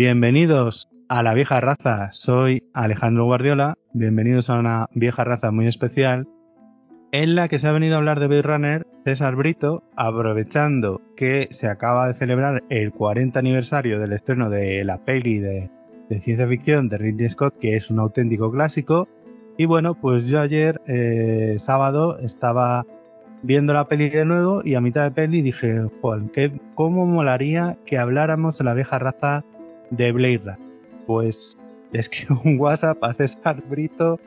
Bienvenidos a la vieja raza. Soy Alejandro Guardiola. Bienvenidos a una vieja raza muy especial en la que se ha venido a hablar de Blade Runner César Brito, aprovechando que se acaba de celebrar el 40 aniversario del estreno de la peli de, ciencia ficción de Ridley Scott, que es un auténtico clásico. Y bueno, pues yo ayer, eh, sábado, estaba viendo la peli de nuevo y a mitad de peli dije, Juan, ¿cómo molaría que habláramos de la vieja raza de Blade? Pues le escribo un WhatsApp a César Brito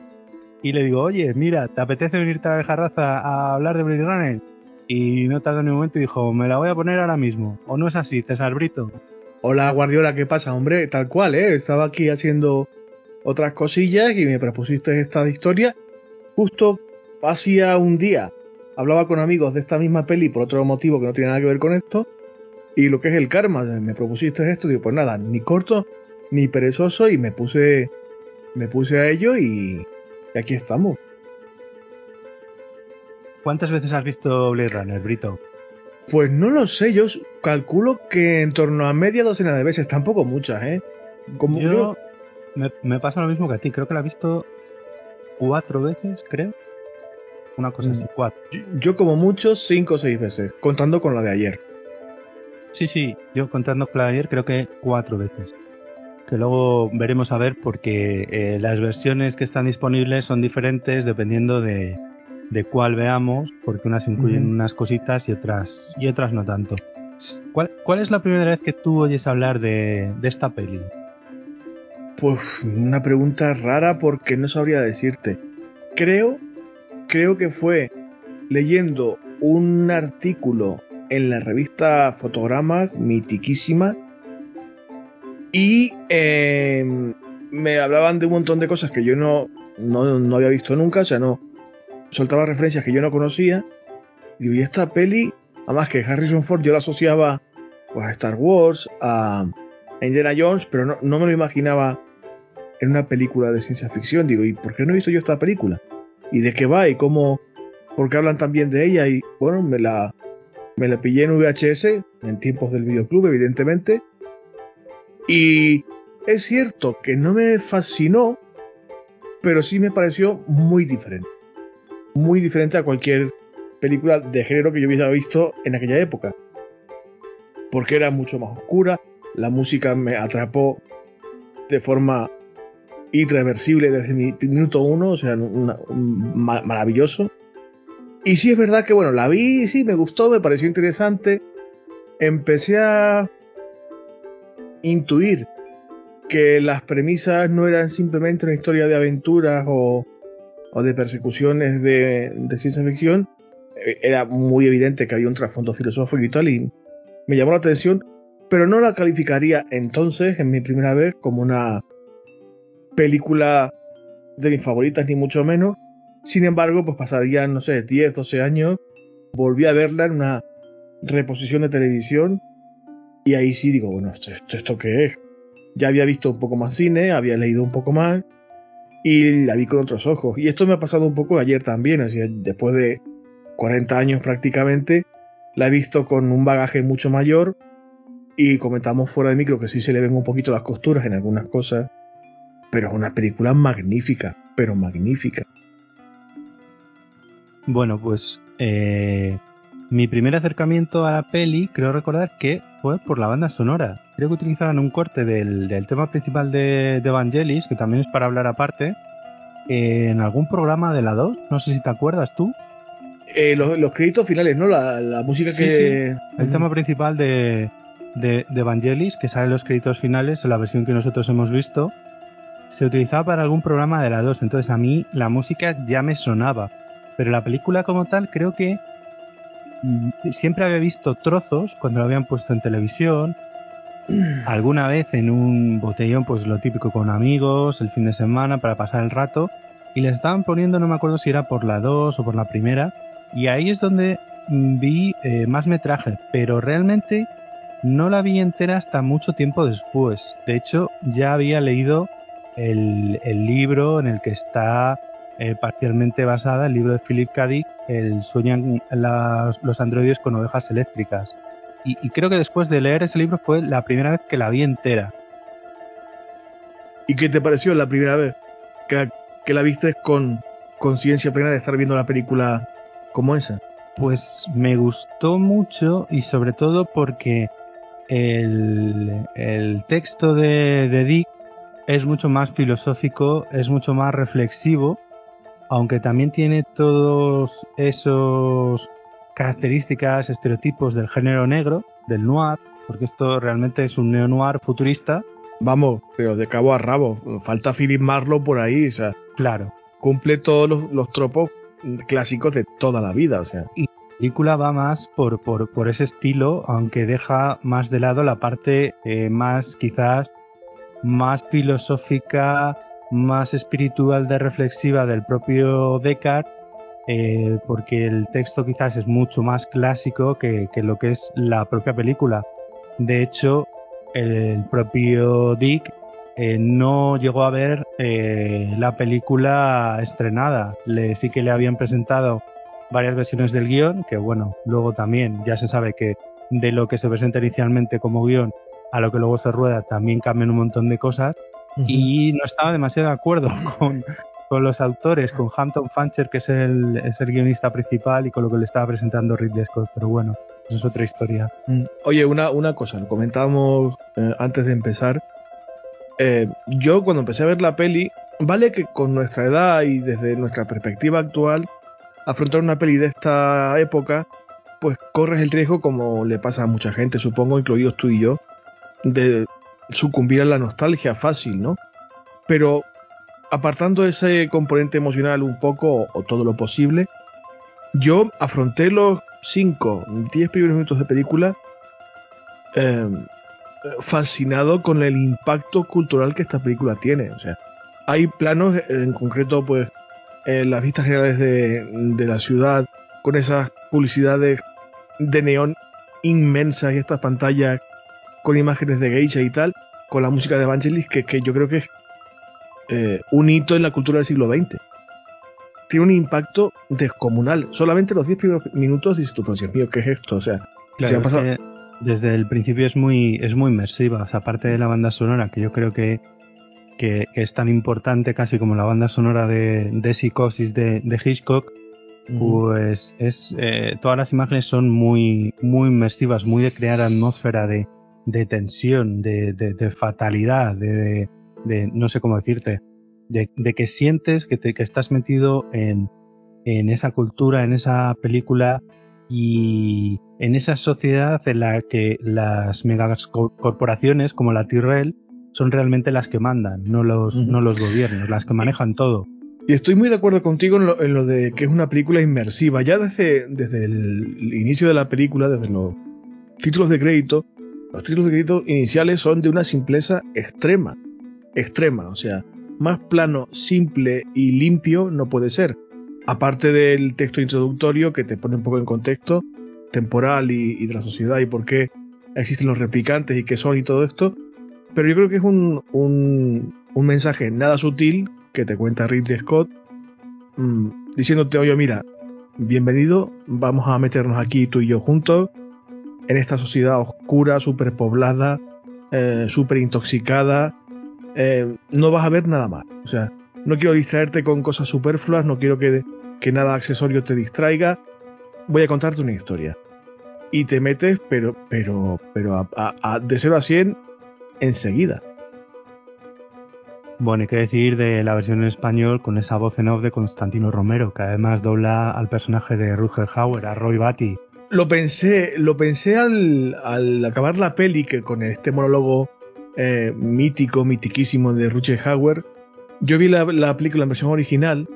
y le digo, oye, mira, ¿te apetece venirte a la vieja raza a hablar de Blade Runner? Y no tardó ni un momento y dijo, me la voy a poner ahora mismo. ¿O no es así, César Brito? Hola Guardiola, ¿qué pasa, hombre? Tal cual, ¿eh? Estaba aquí haciendo otras cosillas y me propusiste esta historia. Justo hacía un día hablaba con amigos de esta misma peli por otro motivo que no tiene nada que ver con esto. Y lo que es el karma, me propusiste esto, digo, pues nada, ni corto ni perezoso y me puse me puse a ello y, y aquí estamos. ¿Cuántas veces has visto Blade Runner, Brito? Pues no lo sé, yo calculo que en torno a media docena de veces, tampoco muchas, ¿eh? Como yo, Me, pasa lo mismo que a ti, creo que la he visto cuatro veces, creo. Una cosa así, mm. cuatro. Yo, como mucho cinco o seis veces, contando con la de ayer. Sí, sí, yo contando con de ayer creo que cuatro veces que luego veremos a ver porque eh, las versiones que están disponibles son diferentes dependiendo de, cuál veamos, porque unas incluyen unas cositas y otras y otras no tanto. ¿Cuál, ¿Cuál, es la primera vez que tú oyes hablar de, de esta peli? Pues una pregunta rara porque no sabría decirte. Creo, creo que fue leyendo un artículo en la revista Fotogramas, mitiquísima, y em, me hablaban de un montón de cosas que yo no, no, había visto nunca, o sea, no soltaba referencias que yo no conocía. Y digo, y esta peli, además que Harrison Ford yo la asociaba pues, a Star Wars, a, Indiana Jones, pero no, no me lo imaginaba en una película de ciencia ficción. Digo, ¿y por qué no he visto yo esta película? ¿Y de qué va? ¿Y cómo? ¿Por qué hablan tan bien de ella? Y bueno, me la, me la pillé en VHS, en tiempos del videoclub, evidentemente. Y es cierto que no me fascinó, pero sí me pareció muy diferente. Muy diferente a cualquier película de género que yo hubiera visto en aquella época. Porque era mucho más oscura, la música me atrapó de forma irreversible desde mi minuto uno, o sea, maravilloso. Y sí es verdad que, bueno, la vi, sí, me gustó, me pareció interesante. Empecé a intuir que las premisas no eran simplemente una historia de aventuras o, de persecuciones de, ciencia ficción, eh, era muy evidente que había un trasfondo filosófico y tal, y me llamó la atención, pero no la calificaría entonces, en mi primera vez, como una película de mis favoritas, ni mucho menos. Sin embargo, pues pasarían, no sé, 10, 12 años, volví a verla en una reposición de televisión y ahí sí digo, bueno, ¿esto, esto, qué es? Ya había visto un poco más cine, había leído un poco más y la vi con otros ojos. Y esto me ha pasado un poco ayer también, así, después de 40 años prácticamente, la he visto con un bagaje mucho mayor y comentamos fuera de micro que sí se le ven un poquito las costuras en algunas cosas, pero es una película magnífica, pero magnífica. Bueno, pues eh, mi primer acercamiento a la peli, creo recordar que fue por la banda sonora. Creo que utilizaban un corte del, tema principal de, Evangelis, que también es para hablar aparte, en algún programa de la 2. No sé si te acuerdas tú. Eh, los, créditos finales, ¿no? La, música que. El tema principal de, de, Evangelis, que sale en los créditos finales, en la versión que nosotros hemos visto, se utilizaba para algún programa de la 2. Entonces a mí la música ya me sonaba. Pero la película como tal, creo que siempre había visto trozos cuando lo habían puesto en televisión, alguna vez en un botellón, pues lo típico con amigos, el fin de semana para pasar el rato, y le estaban poniendo, no me acuerdo si era por la 2 o por la primera, y ahí es donde mm, vi eh, más metraje, pero realmente no la vi entera hasta mucho tiempo después. De hecho, ya había leído el libro en el que está eh, parcialmente basada en el libro de Philip K. Dick, El sueñan los androides con ovejas eléctricas. Y, creo que después de leer ese libro fue la primera vez que la vi entera. ¿Y qué te pareció la primera vez que, que la viste con conciencia plena de estar viendo la película como esa? Pues me gustó mucho y sobre todo porque el, el texto de, de Dick es mucho más filosófico, es mucho más reflexivo, aunque también tiene todos esos características, estereotipos del género negro, del noir, porque esto realmente es un neo-noir futurista. Vamos, pero de cabo a rabo, falta Philip Marlowe por ahí, o sea. Claro. Cumple todos los, los tropos clásicos de toda la vida, o sea. Y la película va más por, por, por ese estilo, aunque deja más de lado la parte eh, más quizás más filosófica, más espiritual de reflexiva del propio Descartes, eh, porque el texto quizás es mucho más clásico que, que, lo que es la propia película. De hecho, el propio Dick eh, no llegó a ver eh, la película estrenada. Le, sí que le habían presentado varias versiones del guion, que bueno, luego también ya se sabe que de lo que se presenta inicialmente como guion a lo que luego se rueda también cambian un montón de cosas uh -huh. y no estaba demasiado de acuerdo con, con, los autores, con Hampton Fancher, que es el, es el guionista principal, y con lo que le estaba presentando Ridley Scott, pero bueno, eso es otra historia. Mm. Oye, una, una cosa, lo comentábamos eh, antes de empezar. Eh, yo cuando empecé a ver la peli, vale que con nuestra edad y desde nuestra perspectiva actual, afrontar una peli de esta época, pues corres el riesgo, como le pasa a mucha gente, supongo, incluidos tú y yo, de sucumbir a la nostalgia fácil, ¿no? Pero apartando ese componente emocional un poco o, todo lo posible, yo afronté los 5, 10 primeros minutos de película eh, fascinado con el impacto cultural que esta película tiene. O sea, hay planos, en concreto, pues, en las vistas generales de, de la ciudad, con esas publicidades de neón inmensas y estas pantallas con imágenes de geisha y tal, con la música de Evangelis, que, que yo creo que es eh, un hito en la cultura del siglo XX. Tiene un impacto descomunal. Solamente los 10 primeros minutos dices tú, pero Dios mío, ¿qué es esto? O sea, claro, se ha pasado... es desde el principio es muy, es muy inmersiva. O sea, aparte de la banda sonora, que yo creo que, que, es tan importante casi como la banda sonora de, de Psicosis de, de Hitchcock, pues es eh, todas las imágenes son muy, muy inmersivas, muy de crear atmósfera de, de tensión, de, de, de fatalidad, de, de, no sé cómo decirte, de, que sientes que, te, que estás metido en, en, esa cultura, en esa película y en esa sociedad en la que las megacorporaciones como la Tyrell son realmente las que mandan, no los, uh -huh. no los gobiernos, las que manejan todo. Y estoy muy de acuerdo contigo en lo, en lo, de que es una película inmersiva. Ya desde, desde el inicio de la película, desde los títulos de crédito, los títulos de crédito iniciales son de una simpleza extrema. Extrema, o sea, más plano, simple y limpio no puede ser. Aparte del texto introductorio que te pone un poco en contexto temporal y, de la sociedad y por qué existen los replicantes y qué son y todo esto. Pero yo creo que es un, un, un mensaje nada sutil que te cuenta Ridley Scott mmm, diciéndote, oye, mira, bienvenido, vamos a meternos aquí tú y yo juntos en esta sociedad oscura, superpoblada, eh, súper intoxicada, eh, no vas a ver nada más. O sea, no quiero distraerte con cosas superfluas, no quiero que, nada accesorio te distraiga. Voy a contarte una historia. Y te metes, pero, pero, pero a, a, a, de 0 a 100 enseguida. Bueno, hay que decir de la versión en español con esa voz en off de Constantino Romero, que además dobla al personaje de Rutger Hauer, a Roy Batty. Lo pensé, lo pensé al, al acabar la peli, que con este monólogo eh, mítico, mitiquísimo de Rutger Hauer, yo vi la, la, película en versión original,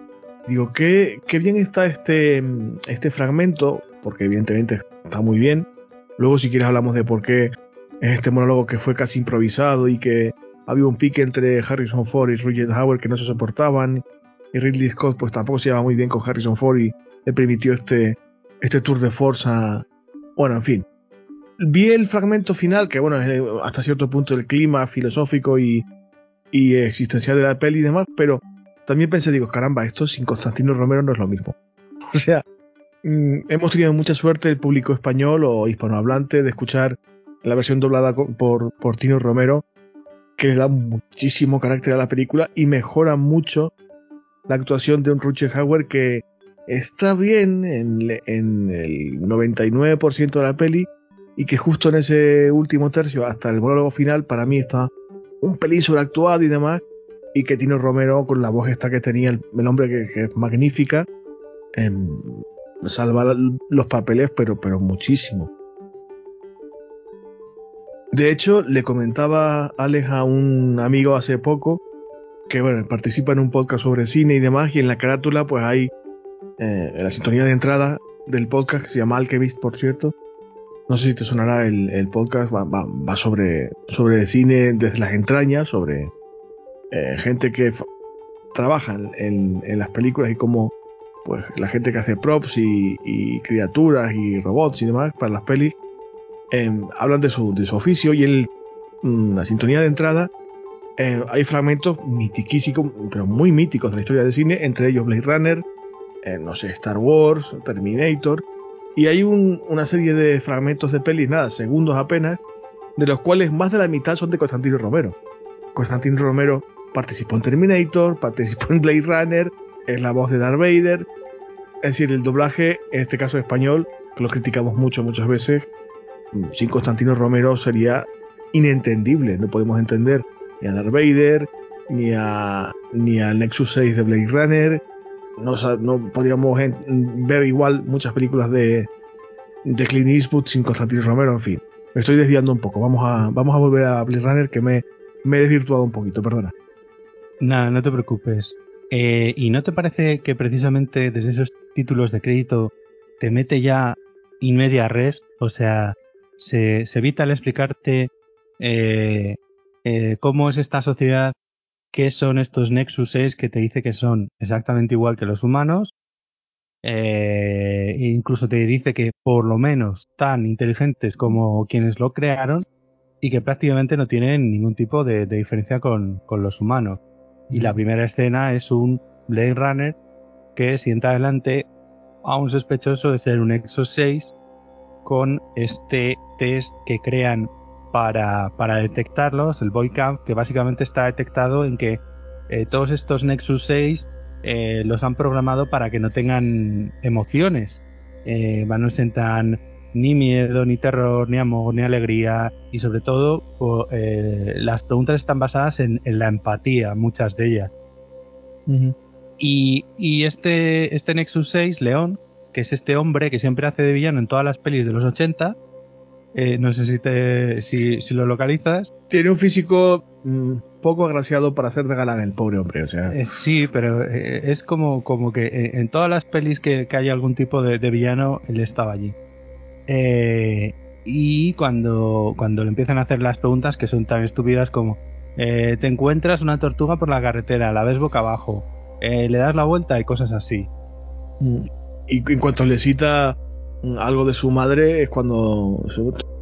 digo, qué, qué bien está este, este fragmento, porque evidentemente está muy bien. Luego, si quieres, hablamos de por qué es este monólogo que fue casi improvisado y que había un pique entre Harrison Ford y Rutger Hauer que no se soportaban. Y Ridley Scott, pues tampoco se llevaba muy bien con Harrison Ford y le permitió este, este tour de fuerza. Bueno, en fin. Vi el fragmento final, que bueno, es hasta cierto punto el clima filosófico y, existencial de la peli y demás, pero también pensé, digo, caramba, esto sin Constantino Romero no es lo mismo. O sea, mmm, hemos tenido mucha suerte el público español o hispanohablante de escuchar la versión doblada por, por Tino Romero que le da muchísimo carácter a la película y mejora mucho la actuación de un Hauer que está bien en, el 99% de la peli y que justo en ese último tercio, hasta el monólogo final, para mí está un pelín sobreactuado y demás, y que Tino Romero, con la voz esta que tenía el, hombre que, es magnífica, em, salva los papeles, pero, pero muchísimo. De hecho, le comentaba Alex a un amigo hace poco que bueno, participa en un podcast sobre cine y demás, y en la carátula pues hay eh, la sintonía de entrada del podcast que se llama Alchemist, por cierto. No sé si te sonará el, podcast, va, sobre, sobre cine desde las entrañas, sobre eh, gente que trabaja en, las películas y como pues la gente que hace props y, criaturas y robots y demás para las pelis em, hablan de su, de su oficio y en mm, la sintonía de entrada eh, hay fragmentos mitiquísimos, pero muy míticos de la historia del cine, entre ellos Blade Runner, eh, no sé, Star Wars, Terminator, y hay una serie de fragmentos de pelis, nada, segundos apenas, de los cuales más de la mitad son de Constantino Romero. Constantino Romero participó en Terminator, participó en Blade Runner, es la voz de Darth Vader. Es decir, el doblaje, en este caso español, que lo criticamos mucho, muchas veces, mm, sin Constantino Romero sería inentendible. No podemos entender ni a Darth Vader, ni a ni al Nexus 6 de Blade Runner. No, podríamos ver igual muchas películas de, de Clint Eastwood sin Constantino Romero, en fin. Me estoy desviando un poco. Vamos a, vamos a volver a Blade Runner que me, me he desvirtuado un poquito, perdona. Nada, no te preocupes. Eh, ¿Y no te parece que precisamente desde esos títulos de crédito te mete ya in media res? O sea, se, evita el explicarte eh, eh, cómo es esta sociedad, qué son estos Nexus 6 que te dice que son exactamente igual que los humanos. e incluso te dice que por lo menos tan inteligentes como quienes lo crearon y que prácticamente no tienen ningún tipo de, diferencia con los humanos. Y la primera escena es un Blade Runner que sienta adelante a un sospechoso de ser un Exo 6 con este test que crean para, para detectarlos, el Boycamp, que básicamente está detectado en que eh, todos estos Nexus 6 eh, los han programado para que no tengan emociones. Eh, no sentan ni miedo, ni terror, ni amor, ni alegría. Y sobre todo, las preguntas están basadas en, la empatía, muchas de ellas. y, este, este Nexus 6, León, que es este hombre que siempre hace de villano en todas las pelis de los 80, eh, no sé si, te, si, lo localizas. Tiene un físico mm, poco agraciado para ser de galán el pobre hombre, o sea. Eh, sí, pero es como, como que en todas las pelis que, que hay algún tipo de, de, villano, él estaba allí. Eh, y cuando, cuando le empiezan a hacer las preguntas que son tan estúpidas como eh, te encuentras una tortuga por la carretera, la ves boca abajo, eh, le das la vuelta y cosas así. Y en cuanto le cita algo de su madre es cuando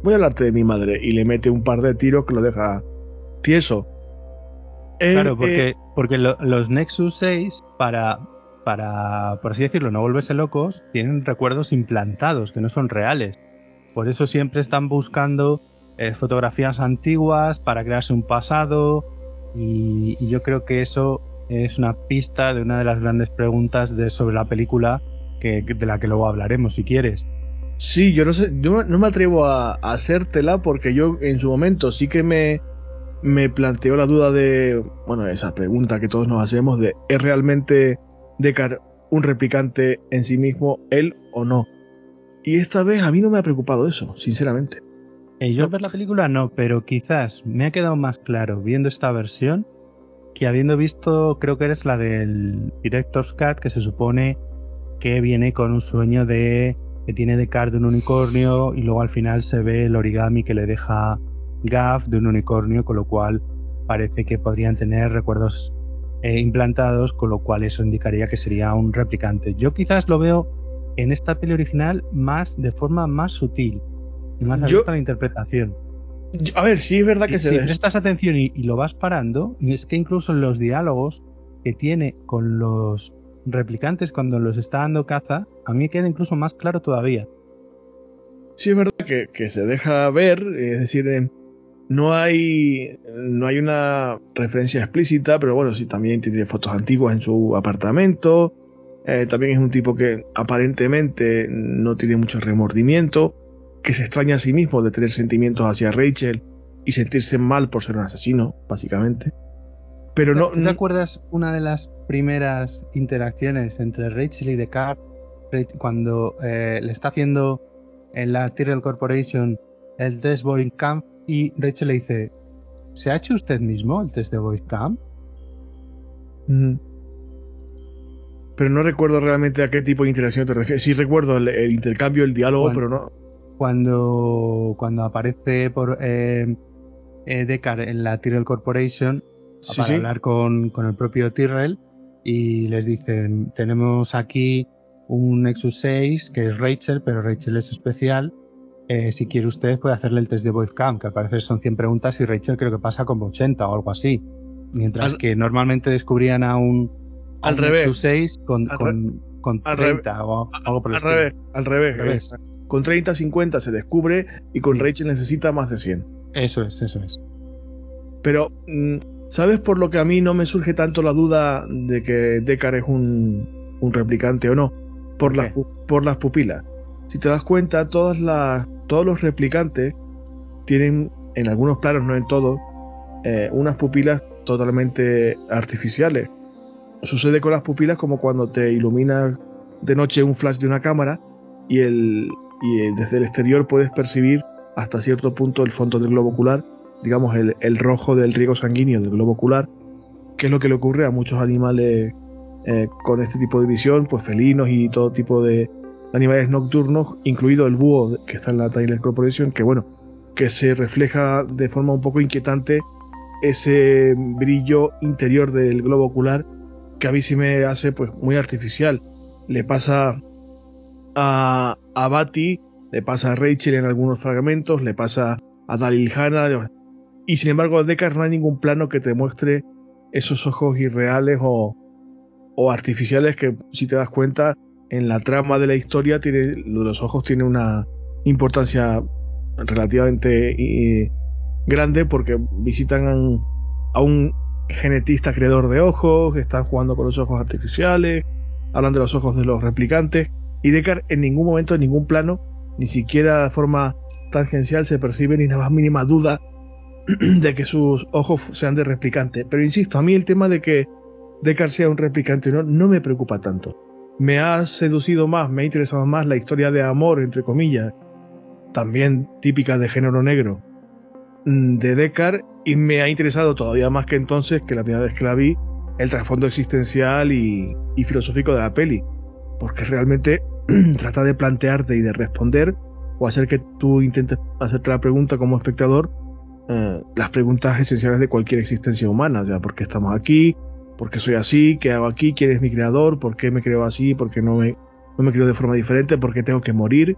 voy a hablarte de mi madre y le mete un par de tiros que lo deja tieso. claro, porque, porque los Nexus 6 para, para, por así decirlo, no volverse locos, tienen recuerdos implantados que no son reales. Por eso siempre están buscando eh, fotografías antiguas para crearse un pasado y, yo creo que eso es una pista de una de las grandes preguntas de, sobre la película que, de la que luego hablaremos si quieres. Sí, yo no sé, yo no me atrevo a, hacértela porque yo en su momento sí que me, me planteó la duda de, bueno, esa pregunta que todos nos hacemos de, ¿es realmente Deckard un replicante en sí mismo, él o no. Y esta vez a mí no me ha preocupado eso, sinceramente. Eh, yo al ver la película no, pero quizás me ha quedado más claro viendo esta versión que habiendo visto, creo que eres la del Director's Cut, que se supone que viene con un sueño de que tiene Deckard de un unicornio y luego al final se ve el origami que le deja Gaff de un unicornio, con lo cual parece que podrían tener recuerdos eh, implantados, con lo cual eso indicaría que sería un replicante. Yo quizás lo veo en esta peli original más de forma más sutil y más abierta a la interpretación. a ver, sí es verdad que se si prestas atención y, lo vas parando, y es que incluso en los diálogos que tiene con los replicantes cuando los está dando caza, a mí queda incluso más claro todavía. Sí es verdad que, se deja ver, es decir, No hay, no hay una referencia explícita, pero bueno, sí, también tiene fotos antiguas en su apartamento. Eh, también es un tipo que aparentemente no tiene mucho remordimiento, que se extraña a sí mismo de tener sentimientos hacia Rachel y sentirse mal por ser un asesino, básicamente. Pero no. ¿Te, acuerdas una de las primeras interacciones entre Rachel y Descartes cuando eh, le está haciendo en la Tyrell Corporation el test Boy Camp y Rachel le dice, ¿se ha hecho usted mismo el test de Boy Camp? Pero no recuerdo realmente a qué tipo de interacción te refieres. Sí recuerdo el, intercambio, el diálogo, pero no. Cuando, cuando aparece por eh, eh en la Tyrell Corporation para hablar con, con, el propio Tyrell y les dicen, tenemos aquí un Nexus 6 que es Rachel, pero Rachel es especial. Eh, si quiere usted puede hacerle el test de voice cam, que al parecer son 100 preguntas y Rachel creo que pasa como 80 o algo así. Mientras que normalmente descubrían a un, al revés. Nexus 6 con, con, con 30 o algo por el al revés, al revés, Con 30, 50 se descubre y con Rachel necesita más de 100. Eso es, eso es. Pero, mm, ¿sabes por lo que a mí no me surge tanto la duda de que Deckard es un, un replicante o no? por, las, por las pupilas. Si te das cuenta, todas las, todos los replicantes tienen, en algunos planos, no en todos, eh, unas pupilas totalmente artificiales. Sucede con las pupilas como cuando te ilumina de noche un flash de una cámara y, el, y desde el exterior puedes percibir hasta cierto punto el fondo del globo ocular, digamos el, el rojo del riego sanguíneo del globo ocular, que es lo que le ocurre a muchos animales eh, con este tipo de visión, pues felinos y todo tipo de animales nocturnos, incluido el búho que está en la Tyler Corporation, que bueno, que se refleja de forma un poco inquietante ese brillo interior del globo ocular que a mí sí me hace pues muy artificial. Le pasa a, a Bati, le pasa a Rachel en algunos fragmentos, le pasa a Dalil Hannah, y sin embargo Deckard no hay ningún plano que te muestre esos ojos irreales o, o artificiales que, si te das cuenta, en la trama de la historia, tiene, los ojos tiene una importancia relativamente eh, grande porque visitan a un genetista creador de ojos, están jugando con los ojos artificiales, hablan de los ojos de los replicantes, y Deckard en ningún momento, en ningún plano, ni siquiera de forma tangencial se percibe ni la más mínima duda de que sus ojos sean de replicante. Pero insisto, a mí el tema de que Deckard sea un replicante no, no me preocupa tanto. Me ha seducido más, me ha interesado más la historia de amor, entre comillas, también típica de género negro, mm, de Deckard, y me ha interesado todavía más que entonces, que la primera vez que la vi, el trasfondo existencial y, filosófico de la peli. Porque realmente trata de plantearte y de responder, o hacer que tú intentes hacerte la pregunta como espectador, eh, las preguntas esenciales de cualquier existencia humana, sea, ¿por qué estamos aquí? ¿Por qué soy así? ¿Qué hago aquí? ¿Quién es mi creador? ¿Por qué me creo así? ¿Por qué no me, no me creo de forma diferente? ¿Por qué tengo que morir?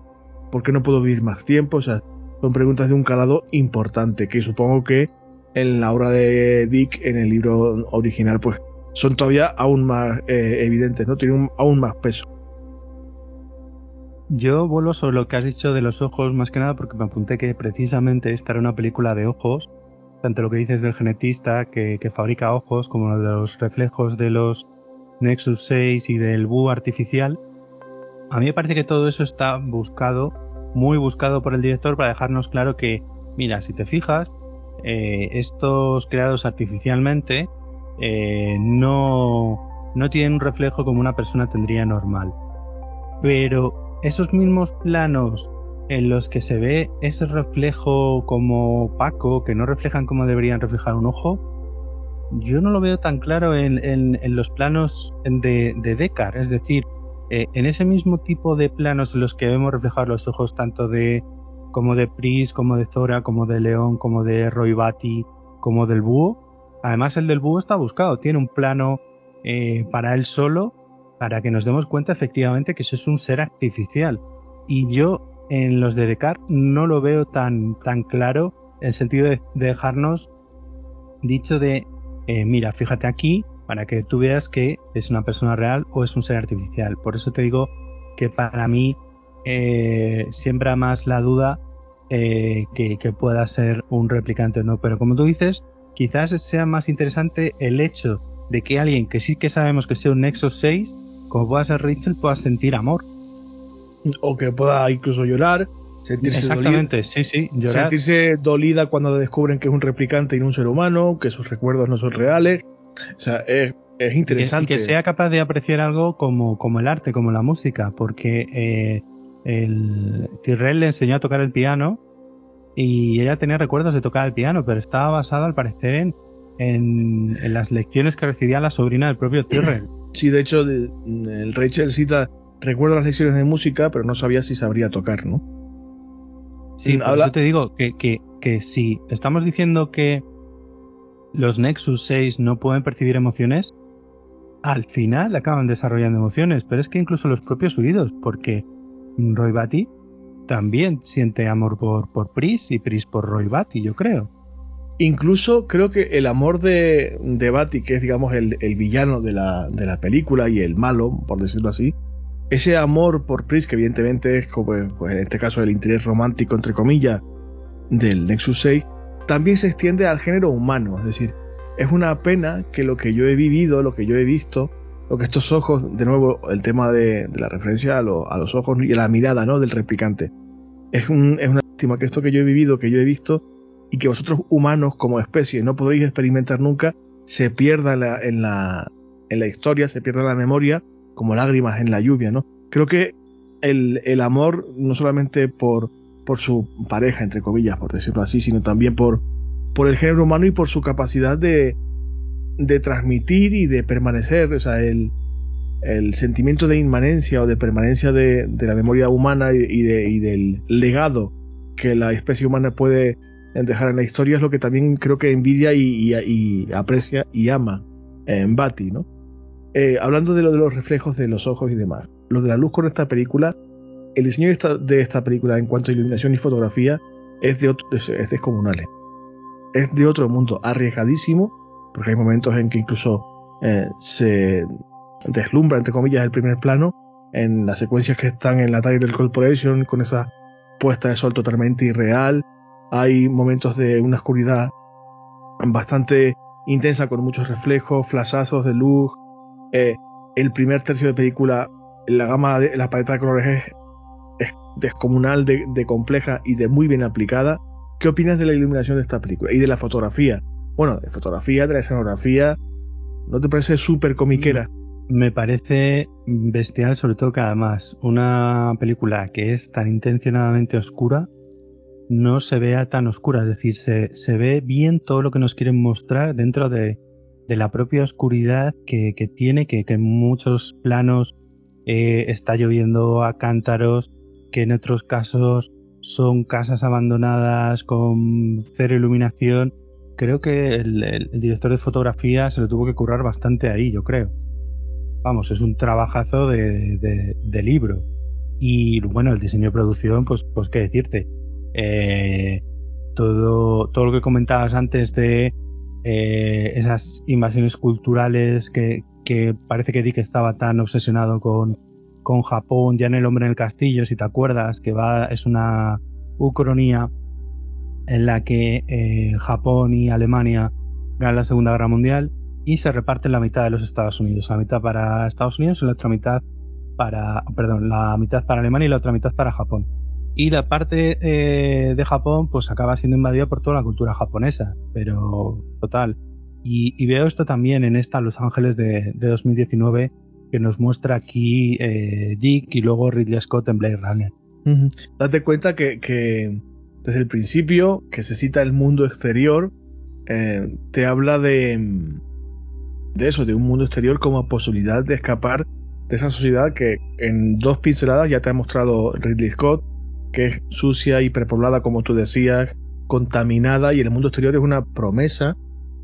¿Por qué no puedo vivir más tiempo? O sea, son preguntas de un calado importante que supongo que en la obra de Dick, en el libro original, pues son todavía aún más eh, evidentes, ¿no? Tienen aún más peso. Yo vuelvo sobre lo que has dicho de los ojos, más que nada porque me apunté que precisamente esta era una película de ojos tanto lo que dices del genetista que, fabrica ojos como lo de los reflejos de los Nexus 6 y del búho artificial, a mí me parece que todo eso está buscado, muy buscado por el director para dejarnos claro que, mira, si te fijas, eh, estos creados artificialmente eh, no, no tienen un reflejo como una persona tendría normal. Pero esos mismos planos en los que se ve ese reflejo como opaco, que no reflejan como deberían reflejar un ojo, yo no lo veo tan claro en, los planos de, de. Es decir, eh, en ese mismo tipo de planos en los que vemos reflejar los ojos tanto de como de Pris, como de Zora, como de León, como de Roy como del búho. Además, el del búho está buscado, tiene un plano eh, para él solo, para que nos demos cuenta efectivamente que eso es un ser artificial. Y yo en los de Descartes no lo veo tan, tan claro en el sentido de, dejarnos dicho de, eh, mira, fíjate aquí para que tú veas que es una persona real o es un ser artificial. Por eso te digo que para mí eh, siembra más la duda eh, que, pueda ser un replicante o no. Pero como tú dices, quizás sea más interesante el hecho de que alguien que sí que sabemos que sea un Nexus 6, como pueda ser Rachel, pueda sentir amor. O que pueda incluso llorar, sentirse Exactamente, dolida, sí, sí, llorar. Sentirse dolida cuando descubren que es un replicante y no un ser humano, que sus recuerdos no son reales. O sea, es, interesante. Que, que, sea capaz de apreciar algo como, como el arte, como la música, porque eh, el Tyrell le enseñó a tocar el piano y ella tenía recuerdos de tocar el piano, pero estaba basado al parecer en, en, las lecciones que recibía la sobrina del propio Tyrell. Sí, de hecho, el Rachel cita, recuerda las lecciones de música, pero no sabía si sabría tocar, ¿no? Sí, por eso te digo que, que, que si estamos diciendo que los Nexus 6 no pueden percibir emociones, al final acaban desarrollando emociones, pero es que incluso los propios huidos, porque Roy Batty también siente amor por, por Pris y Pris por Roy Batty, yo creo. Incluso creo que el amor de, de que es digamos el, villano de la, película y el malo, por decirlo así, ese amor por Pris, que evidentemente es como pues, en este caso el interés romántico, entre comillas, del Nexus 6, también se extiende al género humano. Es decir, es una pena que lo que yo he vivido, lo que yo he visto, lo que estos ojos, de nuevo, el tema de, la referencia a, los ojos y a la mirada ¿no? del replicante. Es, es una lástima que esto que yo he vivido, que yo he visto, y que vosotros humanos como especie no podréis experimentar nunca, se pierda en la, en la, en la historia, se pierda la memoria, como lágrimas en la lluvia, ¿no? Creo que el, el amor, no solamente por, por su pareja, entre comillas, por decirlo así, sino también por, por el género humano y por su capacidad de, de transmitir y de permanecer, o sea, el, el sentimiento de inmanencia o de permanencia de, de la memoria humana y, de, y, del legado que la especie humana puede dejar en la historia es lo que también creo que envidia y, y aprecia y ama en Bati, ¿no? Eh, hablando de lo de los reflejos de los ojos y demás, lo de la luz con esta película, el diseño de esta, de esta película en cuanto a iluminación y fotografía es, de otro, es, es descomunal. Es de otro mundo, arriesgadísimo, porque hay momentos en que incluso eh, se deslumbra, entre comillas, el primer plano en las secuencias que están en la del Corporation con esa puesta de sol totalmente irreal. Hay momentos de una oscuridad bastante intensa con muchos reflejos, flashazos de luz. Eh, el primer tercio de película, la gama de la paleta de colores es, descomunal, de, compleja y de muy bien aplicada. ¿Qué opinas de la iluminación de esta película y de la fotografía? bueno, de fotografía, de la escenografía, ¿no te parece súper comiquera? Me parece bestial, sobre todo que además una película que es tan intencionadamente oscura no se vea tan oscura, es decir, se, se ve bien todo lo que nos quieren mostrar dentro de, de la propia oscuridad que, que tiene, que, que, en muchos planos eh, está lloviendo a cántaros, que en otros casos son casas abandonadas con cero iluminación creo que el, director de fotografía se lo tuvo que currar bastante ahí, yo creo. Vamos, es un trabajazo de, libro. Y bueno, el diseño de producción, pues, pues qué decirte. Eh, todo, todo lo que comentabas antes de eh, esas invasiones culturales que, que, parece que Dick estaba tan obsesionado con, con Japón, ya en El hombre en el castillo, si te acuerdas, que va, es una ucronía en la que eh, Japón y Alemania ganan la Segunda Guerra Mundial y se reparten la mitad de los Estados Unidos, la mitad para Estados Unidos y la otra mitad para, perdón, la mitad para Alemania y la otra mitad para Japón. Y la parte eh, de Japón pues acaba siendo invadida por toda la cultura japonesa, pero total. Y, veo esto también en esta Los Ángeles de, 2019 que nos muestra aquí eh, Dick y luego Ridley Scott en Blade Runner. Date cuenta que, que desde el principio, que se cita el mundo exterior, eh, te habla de, de eso, de un mundo exterior como posibilidad de escapar de esa sociedad que en dos pinceladas ya te ha mostrado Ridley Scott, que es sucia y prepoblada, como tú decías, contaminada, y el mundo exterior es una promesa,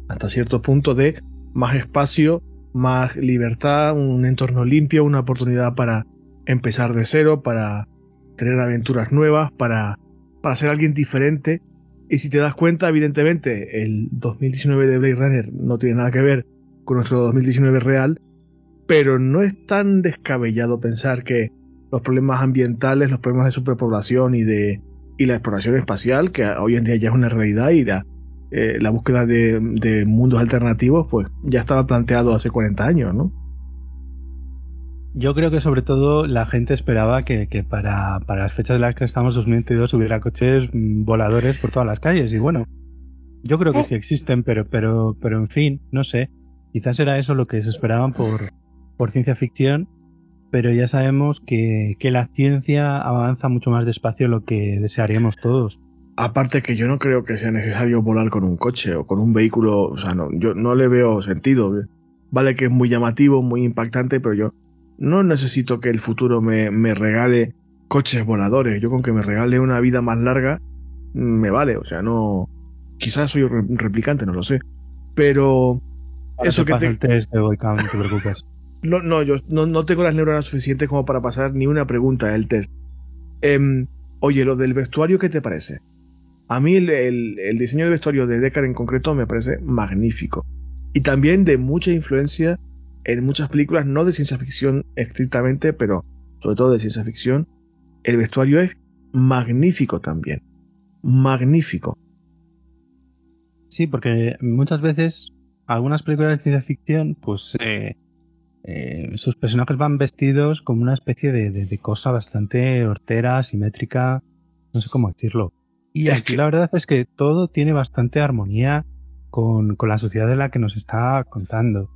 hasta cierto punto, de más espacio, más libertad, un entorno limpio, una oportunidad para empezar de cero, para tener aventuras nuevas, para para ser alguien diferente. Y si te das cuenta, evidentemente, el 2019 de Blade Runner no tiene nada que ver con nuestro 2019 real, pero no es tan descabellado pensar que los problemas ambientales, los problemas de superpoblación y de, y la exploración espacial, que hoy en día ya es una realidad y la, eh, búsqueda de, mundos alternativos, pues ya estaba planteado hace 40 años, ¿no? Yo creo que sobre todo la gente esperaba que, que para, para, las fechas de las que estamos 2022 hubiera coches mm, voladores por todas las calles y bueno, yo creo que sí existen, pero, pero, pero en fin, no sé. Quizás era eso lo que se esperaban por, por ciencia ficción, pero ya sabemos que, que la ciencia avanza mucho más despacio de lo que desearíamos todos. Aparte que yo no creo que sea necesario volar con un coche o con un vehículo, o sea, no, yo no le veo sentido. Vale que es muy llamativo, muy impactante, pero yo no necesito que el futuro me, me regale coches voladores. Yo con que me regale una vida más larga, me vale. O sea, no, Quizás soy un replicante, no lo sé. Pero eso que te... el test de no te preocupes. no, yo no, tengo las neuronas suficientes como para pasar ni una pregunta del test. Em, oye, lo del vestuario, ¿qué te parece? A mí el, el, diseño de vestuario de Deckard en concreto me parece magnífico. Y también de mucha influencia en muchas películas, no de ciencia ficción estrictamente, pero sobre todo de ciencia ficción. El vestuario es magnífico también. Magnífico. Sí, porque muchas veces algunas películas de ciencia ficción, pues eh, eh, sus personajes van vestidos como una especie de, cosa bastante hortera, simétrica, no sé cómo decirlo. Y aquí la verdad es que todo tiene bastante armonía con, la sociedad de la que nos está contando.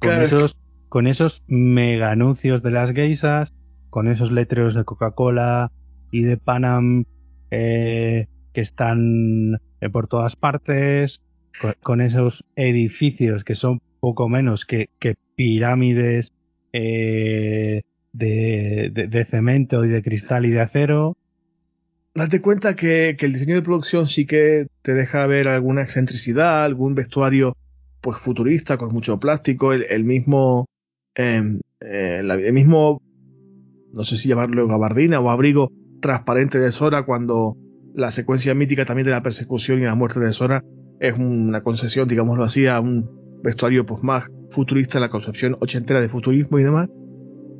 Con esos, con esos mega anuncios de las geisas, con esos letreros de Coca-Cola y de Panam eh, que están eh, por todas partes, con, esos edificios que son poco menos que, pirámides eh, de, cemento y de cristal y de acero. Date cuenta que, el diseño de producción sí que te deja ver alguna excentricidad, algún vestuario pues futurista con mucho plástico, el, mismo em, eh, el mismo no sé si llamarlo gabardina o abrigo transparente de Sora cuando la secuencia mítica también de la persecución y la muerte de Sora es una concesión, digámoslo así, a un vestuario pues, más futurista, la concepción ochentera de futurismo y demás.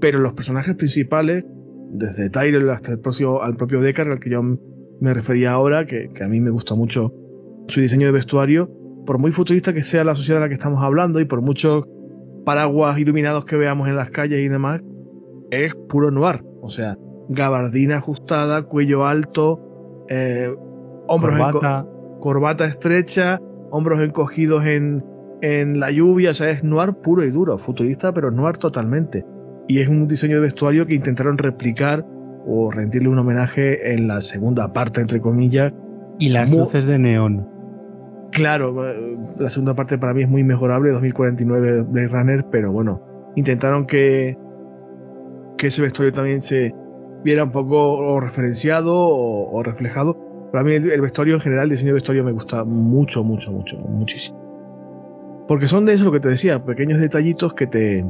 Pero los personajes principales, desde Tyrell hasta el propio, al propio Deckard, al que yo me refería ahora, que, a mí me gusta mucho su diseño de vestuario, por muy futurista que sea la sociedad de la que estamos hablando y por muchos paraguas iluminados que veamos en las calles y demás, es puro noir. O sea, gabardina ajustada, cuello alto, eh, hombros corbata. corbata estrecha, hombros encogidos en, en la lluvia, o sea, es noir puro y duro, futurista, pero noir totalmente. Y es un diseño de vestuario que intentaron replicar o rendirle un homenaje en la segunda parte, entre comillas. Y las luces de neón. Claro, eh, la segunda parte para mí es muy mejorable, 2049 Blade Runner, pero bueno, intentaron que, que ese vestuario también se, viera un poco referenciado o, reflejado. Para mí el, vestuario en general, el diseño de vestuario me gusta mucho, mucho, mucho, muchísimo. Porque son de eso lo que te decía, pequeños detallitos que te,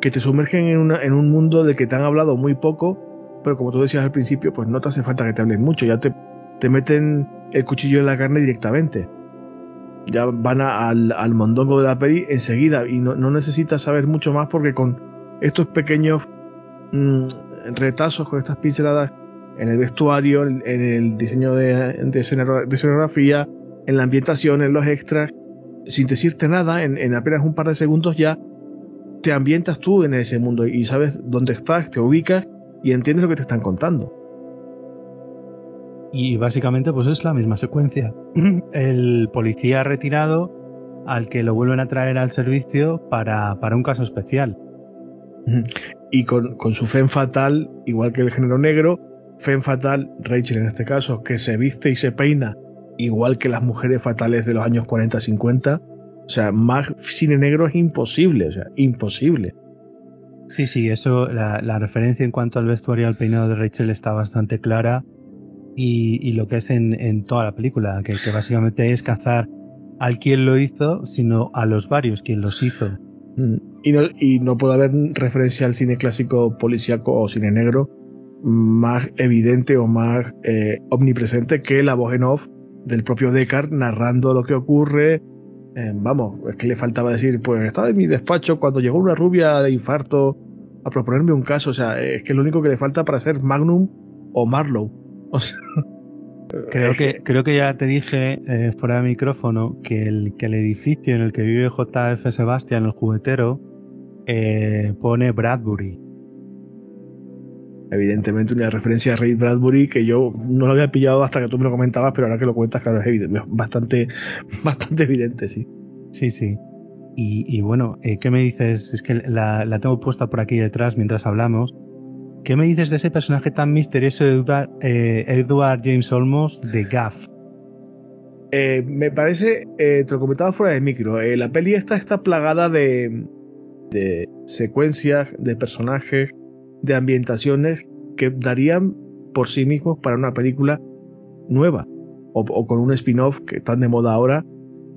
que te sumergen en, una, en un mundo del que te han hablado muy poco, pero como tú decías al principio, pues no te hace falta que te hablen mucho, ya te, te meten el cuchillo en la carne directamente. Ya van al, al, mondongo de la peli enseguida y no, no, necesitas saber mucho más porque con estos pequeños mm, retazos con estas pinceladas en el vestuario, en, el diseño de, de, escenografía, en la ambientación, en los extras, sin decirte nada, en, apenas un par de segundos ya te ambientas tú en ese mundo y sabes dónde estás, te ubicas y entiendes lo que te están contando. Y básicamente pues es la misma secuencia. El policía retirado al que lo vuelven a traer al servicio para, para un caso especial y con, su fen fatal, igual que el género negro, fen fatal, Rachel en este caso, que se viste y se peina igual que las mujeres fatales de los años 40-50. O sea, más cine negro es imposible, o sea, imposible. Sí, sí, eso, la, referencia en cuanto al vestuario al peinado de Rachel está bastante clara y, lo que es en, toda la película, que, que, básicamente es cazar al quien lo hizo, sino a los varios quien los hizo. Mm. Y no, y no puede haber referencia al cine clásico policíaco o cine negro más evidente o más eh, omnipresente que la voz en off del propio Deckard narrando lo que ocurre. Eh, vamos, es que le faltaba decir, pues estaba en mi despacho cuando llegó una rubia de infarto a proponerme un caso. O sea, es que lo único que le falta para ser Magnum o Marlowe. creo, que, creo que ya te dije eh, fuera de micrófono que el, que el edificio en el que vive JF Sebastián, el juguetero, eh, pone Bradbury. Evidentemente una referencia a Ray Bradbury que yo no lo había pillado hasta que tú me lo comentabas, pero ahora que lo cuentas, claro, es bastante, bastante evidente, sí. Sí, sí. Y, bueno, eh, ¿qué me dices? Es que la, tengo puesta por aquí detrás mientras hablamos. ¿Qué me dices de ese personaje tan misterioso de Edward, eh, Edward James Olmos de Gaff? Eh, me parece, te lo comentaba fuera de micro, la peli esta está plagada de, de secuencias, de personajes, de ambientaciones que darían por sí mismos para una película nueva o, con un spin-off que están de moda ahora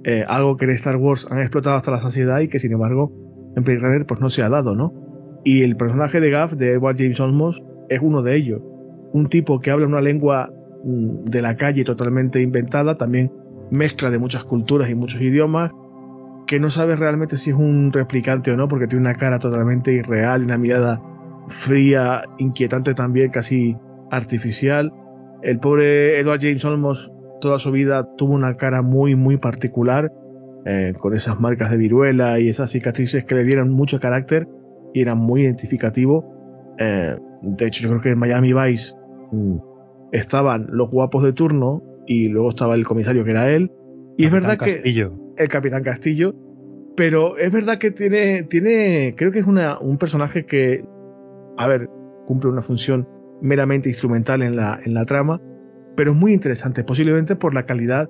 eh, algo que en Star Wars han explotado hasta la saciedad y que sin embargo en Blade Runner pues no se ha dado, ¿no? Y el personaje de Gaff, de Edward James Olmos, es uno de ellos. Un tipo que habla una lengua mm, de la calle totalmente inventada, también mezcla de muchas culturas y muchos idiomas, que no sabe realmente si es un replicante o no, porque tiene una cara totalmente irreal y una mirada fría, inquietante también, casi artificial. El pobre Edward James Olmos toda su vida tuvo una cara muy, muy particular, eh, con esas marcas de viruela y esas cicatrices que le dieron mucho carácter y eran muy identificativo. Eh, de hecho, yo creo que en Miami Vice mm, estaban los guapos de turno y luego estaba el comisario que era él. Y es verdad Castillo. que el Capitán Castillo, pero es verdad que tiene, tiene, creo que es una, un personaje que, a ver, cumple una función meramente instrumental en la, en la trama, pero es muy interesante, posiblemente por la calidad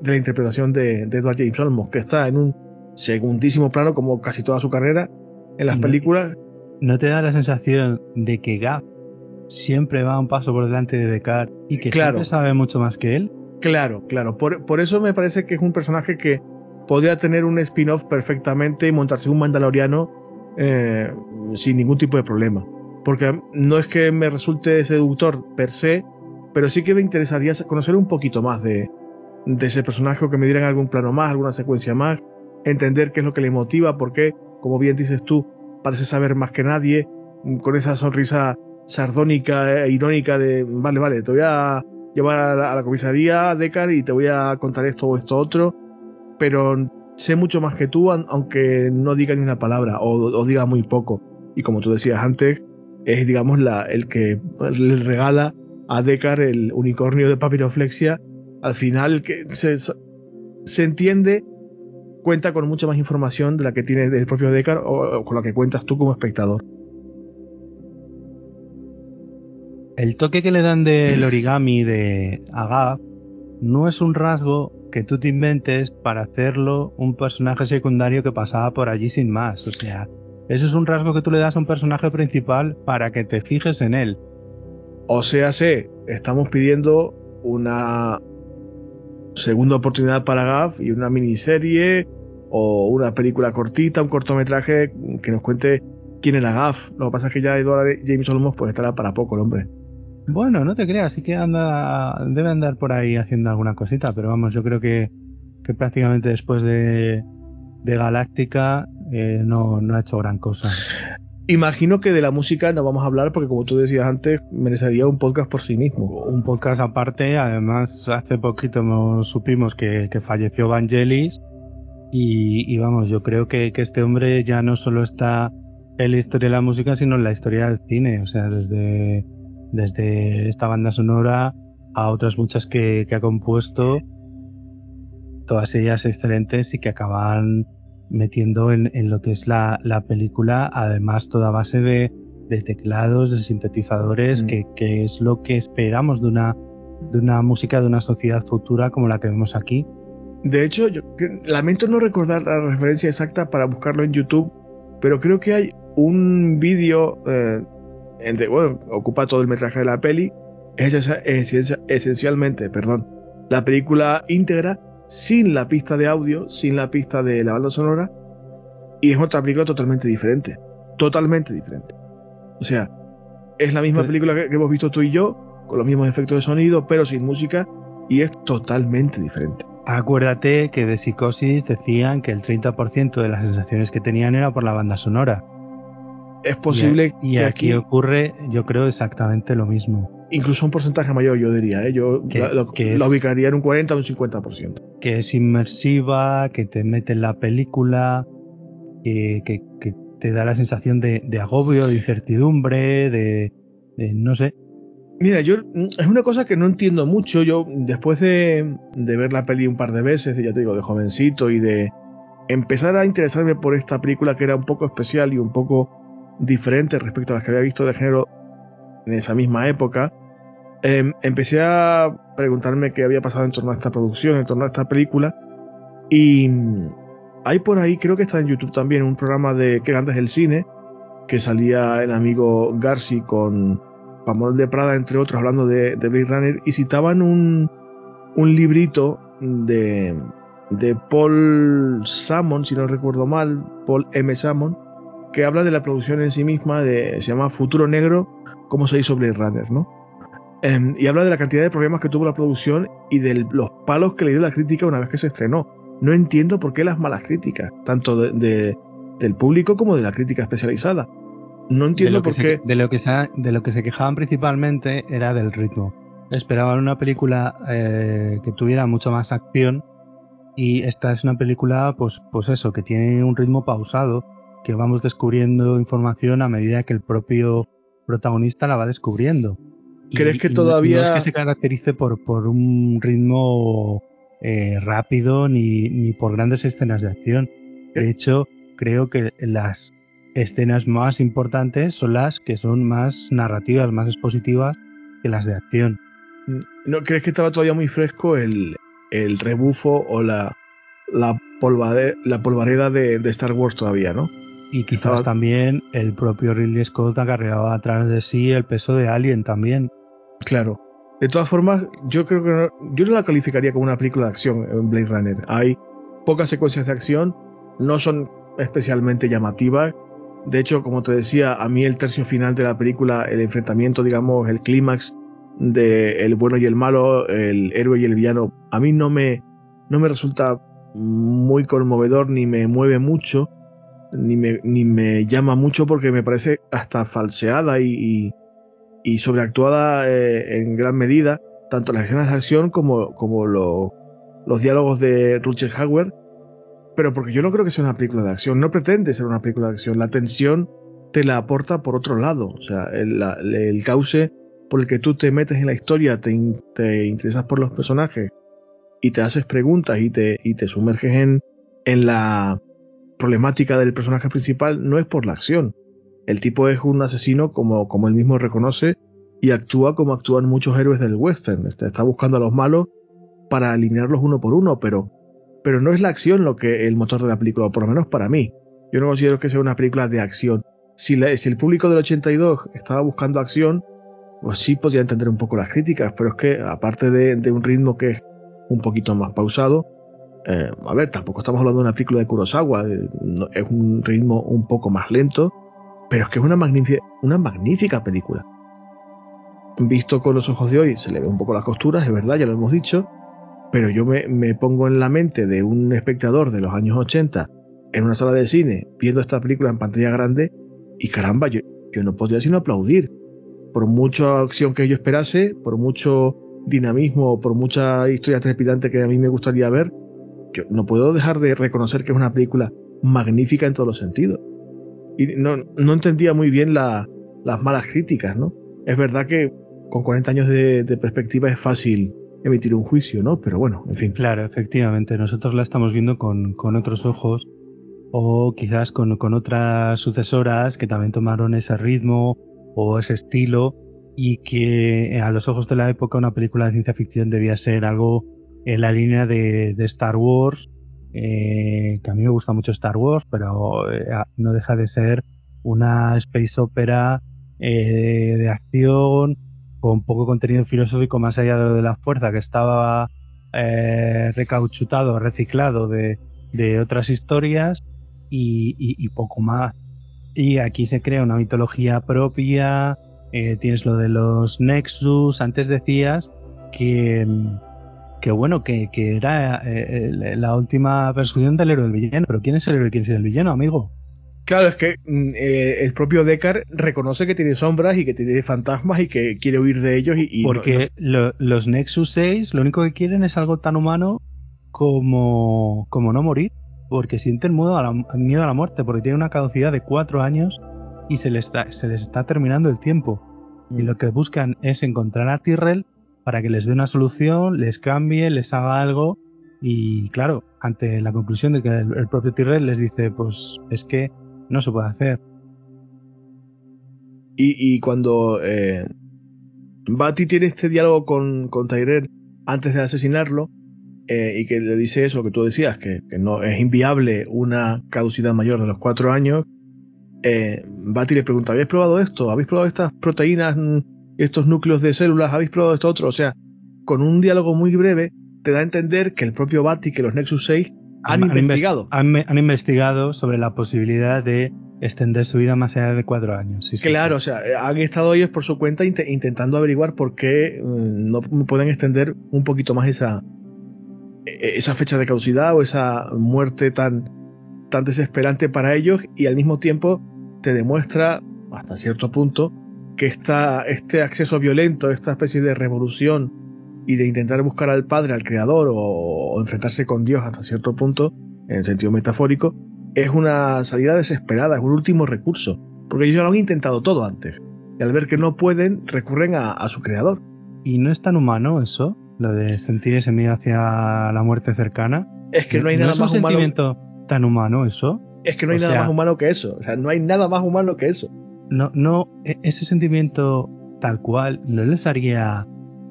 de la interpretación de, Edward James Olmos, que está en un segundísimo plano como casi toda su carrera en las películas. ¿No te da la sensación de que Gaff siempre va un paso por delante de Descartes y que siempre sabe mucho más que él? Claro, claro. Por, eso me parece que es un personaje que podría tener un spin-off perfectamente y montarse un mandaloriano eh, sin ningún tipo de problema. Porque no es que me resulte seductor per se, pero sí que me interesaría conocer un poquito más de, ese personaje o que me dieran algún plano más, alguna secuencia más, entender qué es lo que le motiva, porque, como bien dices tú, parece saber más que nadie, con esa sonrisa sardónica e irónica de, vale, vale, te voy a llevar a la, comisaría, Decar, y te voy a contar esto o esto otro, pero sé mucho más que tú, aunque no diga ni una palabra o, diga muy poco. Y como tú decías antes, es, digamos, la, el que le regala a Decar, el unicornio de papiroflexia, al final que se, entiende, cuenta con mucha más información de la que tiene el propio Decar o, con la que cuentas tú como espectador. El toque que le dan del origami de Agaf no es un rasgo que tú te inventes para hacerlo un personaje secundario que pasaba por allí sin más. O sea, eso es un rasgo que tú le das a un personaje principal para que te fijes en él. O sea, sé, estamos pidiendo una segunda oportunidad para GAF y una miniserie o una película cortita, un cortometraje que nos cuente quién era GAF. Lo que pasa es que ya Edward James Olmos pues estará para poco el hombre. Bueno, no te creas, sí que anda, debe andar por ahí haciendo alguna cosita, pero vamos, yo creo que, que prácticamente después de, de Galáctica eh, no, no ha hecho gran cosa. Imagino que de la música no vamos a hablar porque como tú decías antes, merecería un podcast por sí mismo. Un podcast aparte, además hace poquito nos supimos que, falleció Vangelis y, vamos, yo creo que, este hombre ya no solo está en la historia de la música, sino en la historia del cine, o sea, desde, desde esta banda sonora a otras muchas que, que ha compuesto, todas ellas excelentes y que acaban metiendo en, lo que es la, película, además toda base de, teclados, de sintetizadores, mm. que, es lo que esperamos de una, de una música de una sociedad futura como la que vemos aquí. De hecho, yo lamento no recordar la referencia exacta para buscarlo en YouTube, pero creo que hay un vídeo, eh, bueno, ocupa todo el metraje de la peli, es esencialmente, perdón, la película íntegra sin la pista de audio, sin la pista de la banda sonora, y es otra película totalmente diferente. Totalmente diferente. O sea, es la misma película que, hemos visto tú y yo, con los mismos efectos de sonido, pero sin música, y es totalmente diferente. Acuérdate que de Psicosis decían que el 30% de las sensaciones que tenían era por la banda sonora. Es posible y, aquí, ocurre, yo creo, exactamente lo mismo. incluso un porcentaje mayor, yo diría. ¿eh? Yo lo, ubicaría en un 40 o un 50%. Que es inmersiva, que te mete en la película, que, te da la sensación de, agobio, de incertidumbre, de, no sé. Mira, yo es una cosa que no entiendo mucho. Yo, después de, de ver la peli un par de veces, ya te digo, de jovencito y de empezar a interesarme por esta película que era un poco especial y un poco diferente respecto a las que había visto de género en esa misma época, em, empecé a preguntarme qué había pasado en torno a esta producción, en torno a esta película. Y hay por ahí, creo que está en YouTube también, un programa de que antes del cine, que salía el amigo Garci con Pamol de Prada, entre otros, hablando de, de Blade Runner, y citaban un, un librito de, de Paul Salmon, si no recuerdo mal, Paul M. Salmon, que habla de la producción en sí misma, de, se llama Futuro Negro, cómo se hizo Blade Runner, ¿no? Em, y habla de la cantidad de problemas que tuvo la producción y de los palos que le dio la crítica una vez que se estrenó. No entiendo por qué las malas críticas, tanto de, del público como de la crítica especializada. No entiendo por qué. de, lo que se, de lo que se quejaban principalmente era del ritmo. Esperaban una película eh, que tuviera mucho más acción y esta es una película, pues, pues eso, que tiene un ritmo pausado, que vamos descubriendo información a medida que el propio protagonista la va descubriendo. ¿Crees que todavía.? No es que se caracterice por, por un ritmo eh, rápido ni, ni por grandes escenas de acción. De hecho, creo que las escenas más importantes son las que son más narrativas, más expositivas que las de acción. ¿No crees que estaba todavía muy fresco el, el rebufo o la, la, la polvareda de, Star Wars todavía, ¿no? Y quizás también el propio Ridley Scott acarreaba atrás de sí el peso de Alien también. Claro. De todas formas, yo creo que no, yo no la calificaría como una película de acción en Blade Runner. Hay pocas secuencias de acción, no son especialmente llamativas. De hecho, como te decía, a mí el tercio final de la película, el enfrentamiento, digamos, el clímax, de el bueno y el malo, el héroe y el villano, a mí no me, no me resulta muy conmovedor ni me mueve mucho, ni me, ni me llama mucho porque me parece hasta falseada y, y, sobreactuada eh, en gran medida, tanto las escenas de acción como, como los diálogos de Rutger Hauer, pero porque yo no creo que sea una película de acción, no pretende ser una película de acción, la tensión te la aporta por otro lado, o sea, el, el cauce por el que tú te metes en la historia, te, interesas por los personajes y te haces preguntas y te, y te sumerges en, en la problemática del personaje principal, no es por la acción. El tipo es un asesino como, como él mismo reconoce y actúa como actúan muchos héroes del western. Está, está buscando a los malos para alinearlos uno por uno, pero, pero no es la acción lo que el motor de la película, por lo menos para mí. Yo no considero que sea una película de acción. Si, si el público del 82 estaba buscando acción, pues sí podría entender un poco las críticas, pero es que aparte de, un ritmo que es un poquito más pausado, eh, a ver, tampoco estamos hablando de una película de Kurosawa, eh, es un ritmo un poco más lento, pero es que es una, magnífica, película. Visto con los ojos de hoy, se le ve un poco las costuras, es verdad, ya lo hemos dicho, pero yo me, pongo en la mente de un espectador de los años 80 en una sala de cine viendo esta película en pantalla grande y caramba, yo no podría sino aplaudir por mucha acción que yo esperase, por mucho dinamismo, por mucha historia trepidante que a mí me gustaría ver, no puedo dejar de reconocer que es una película magnífica en todos los sentidos. Y no, no entendía muy bien las malas críticas, ¿no? Es verdad que con 40 años de, perspectiva es fácil emitir un juicio, ¿no? Pero bueno, en fin. Claro, efectivamente, nosotros la estamos viendo con, otros ojos o quizás con, con otras sucesoras que también tomaron ese ritmo o ese estilo y que a los ojos de la época una película de ciencia ficción debía ser algo en la línea de, Star Wars, eh, que a mí me gusta mucho Star Wars, pero eh, no deja de ser una space opera eh, de acción con poco contenido filosófico más allá de lo de la fuerza que estaba recauchutado, reciclado de, otras historias y poco más. Y aquí se crea una mitología propia, eh, tienes lo de los Nexus, antes decías que, que bueno, que, que era eh, la última persecución del héroe del villano, pero ¿quién es el héroe y quién es el villano, amigo? Claro, es que mm, eh, el propio Deckard reconoce que tiene sombras y que tiene fantasmas y que quiere huir de ellos. Y, Porque los Nexus 6 lo único que quieren es algo tan humano como, como no morir. Porque sienten miedo a, la, miedo a la muerte, porque tiene una caducidad de cuatro años y se les está, se les está terminando el tiempo. Y mm. lo que buscan es encontrar a Tyrell para que les dé una solución, les cambie, les haga algo. Y claro, ante la conclusión de que el, propio Tyrell les dice, pues es que no se puede hacer. Y, cuando eh, tiene este diálogo con, con Tyrell antes de asesinarlo, eh, y que le dice eso que tú decías, que, no es inviable una caducidad mayor de los cuatro años, eh, le pregunta, ¿habéis probado esto? ¿Habéis probado estas proteínas, estos núcleos de células? ¿Habéis probado esto otro? O sea, con un diálogo muy breve, te da a entender que el propio Bati, que los Nexus 6 han, investigado. Han, investigado sobre la posibilidad de extender su vida más allá de cuatro años. claro, o sea, han estado ellos por su cuenta intentando averiguar por qué mm, no pueden extender un poquito más esa, e-, esa fecha de caducidad o esa muerte tan, tan desesperante para ellos y al mismo tiempo te demuestra hasta cierto punto que esta, este acceso violento, esta especie de revolución y de intentar buscar al Padre, al Creador o, enfrentarse con Dios hasta cierto punto, en el sentido metafórico, es una salida desesperada, es un último recurso, porque ellos ya lo han intentado todo antes. Y al ver que no pueden, recurren a, su Creador. ¿Y no es tan humano eso? Lo de sentir ese miedo hacia la muerte cercana. Es que no hay nada es un sentimiento tan humano eso. Es que no hay nada más humano que eso. O sea, no hay nada más humano que eso. No, no, e, ese sentimiento tal cual no les haría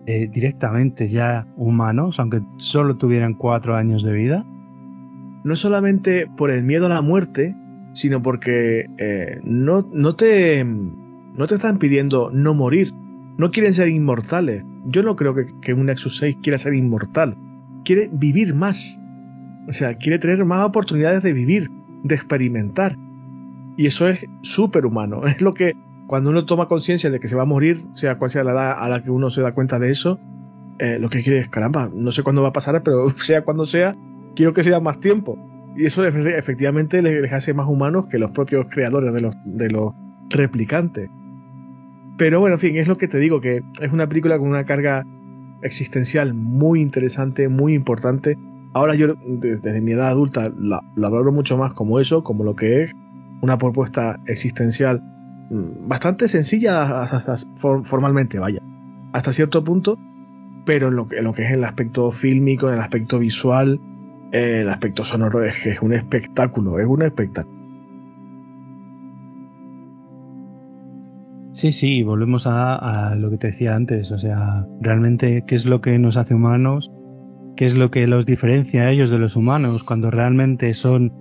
eh, directamente ya humanos, aunque solo tuvieran cuatro años de vida? No solamente por el miedo a la muerte, sino porque eh, no, no, te, no te están pidiendo no morir. No quieren ser inmortales. Yo no creo que, que un Nexus 6 quiera ser inmortal. Quiere vivir más. O sea, quiere tener más oportunidades de vivir, de experimentar. Y eso es súper humano. Es lo que cuando uno toma conciencia de que se va a morir, sea cual sea la edad a la que uno se da cuenta de eso, eh, lo que quiere es, caramba, no sé cuándo va a pasar, pero sea cuando sea, quiero que sea más tiempo. Y eso efectivamente les hace más humanos que los propios creadores de los, de los replicantes. Pero bueno, en fin, es lo que te digo, que es una película con una carga existencial muy interesante, muy importante. Ahora yo, desde mi edad adulta, la, la valoro mucho más como eso, como lo que es una propuesta existencial Mm, bastante sencilla formalmente, vaya, hasta cierto punto, pero en lo, que, lo que es el aspecto fílmico, en el aspecto visual, eh, el aspecto sonoro es, es un espectáculo, es un espectáculo. Sí, sí, volvemos a, lo que te decía antes, o sea, realmente qué es lo que nos hace humanos, qué es lo que los diferencia a ellos de los humanos cuando realmente son,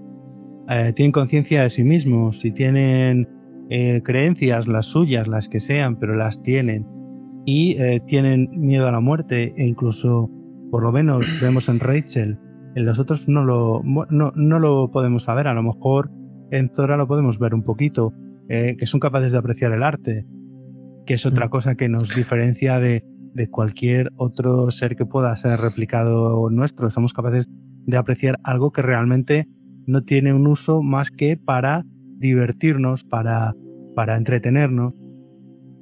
eh, tienen conciencia de sí mismos y tienen eh, creencias, las suyas, las que sean, pero las tienen y eh, tienen miedo a la muerte e incluso, por lo menos vemos en Rachel, en los otros no lo, no, no lo podemos saber, a lo mejor en Zora lo podemos ver un poquito, que son capaces de apreciar el arte, que es otra mm. cosa que nos diferencia de, de cualquier otro ser que pueda ser replicado nuestro. Somos capaces de apreciar algo que realmente no tiene un uso más que para divertirnos, para, para entretenernos.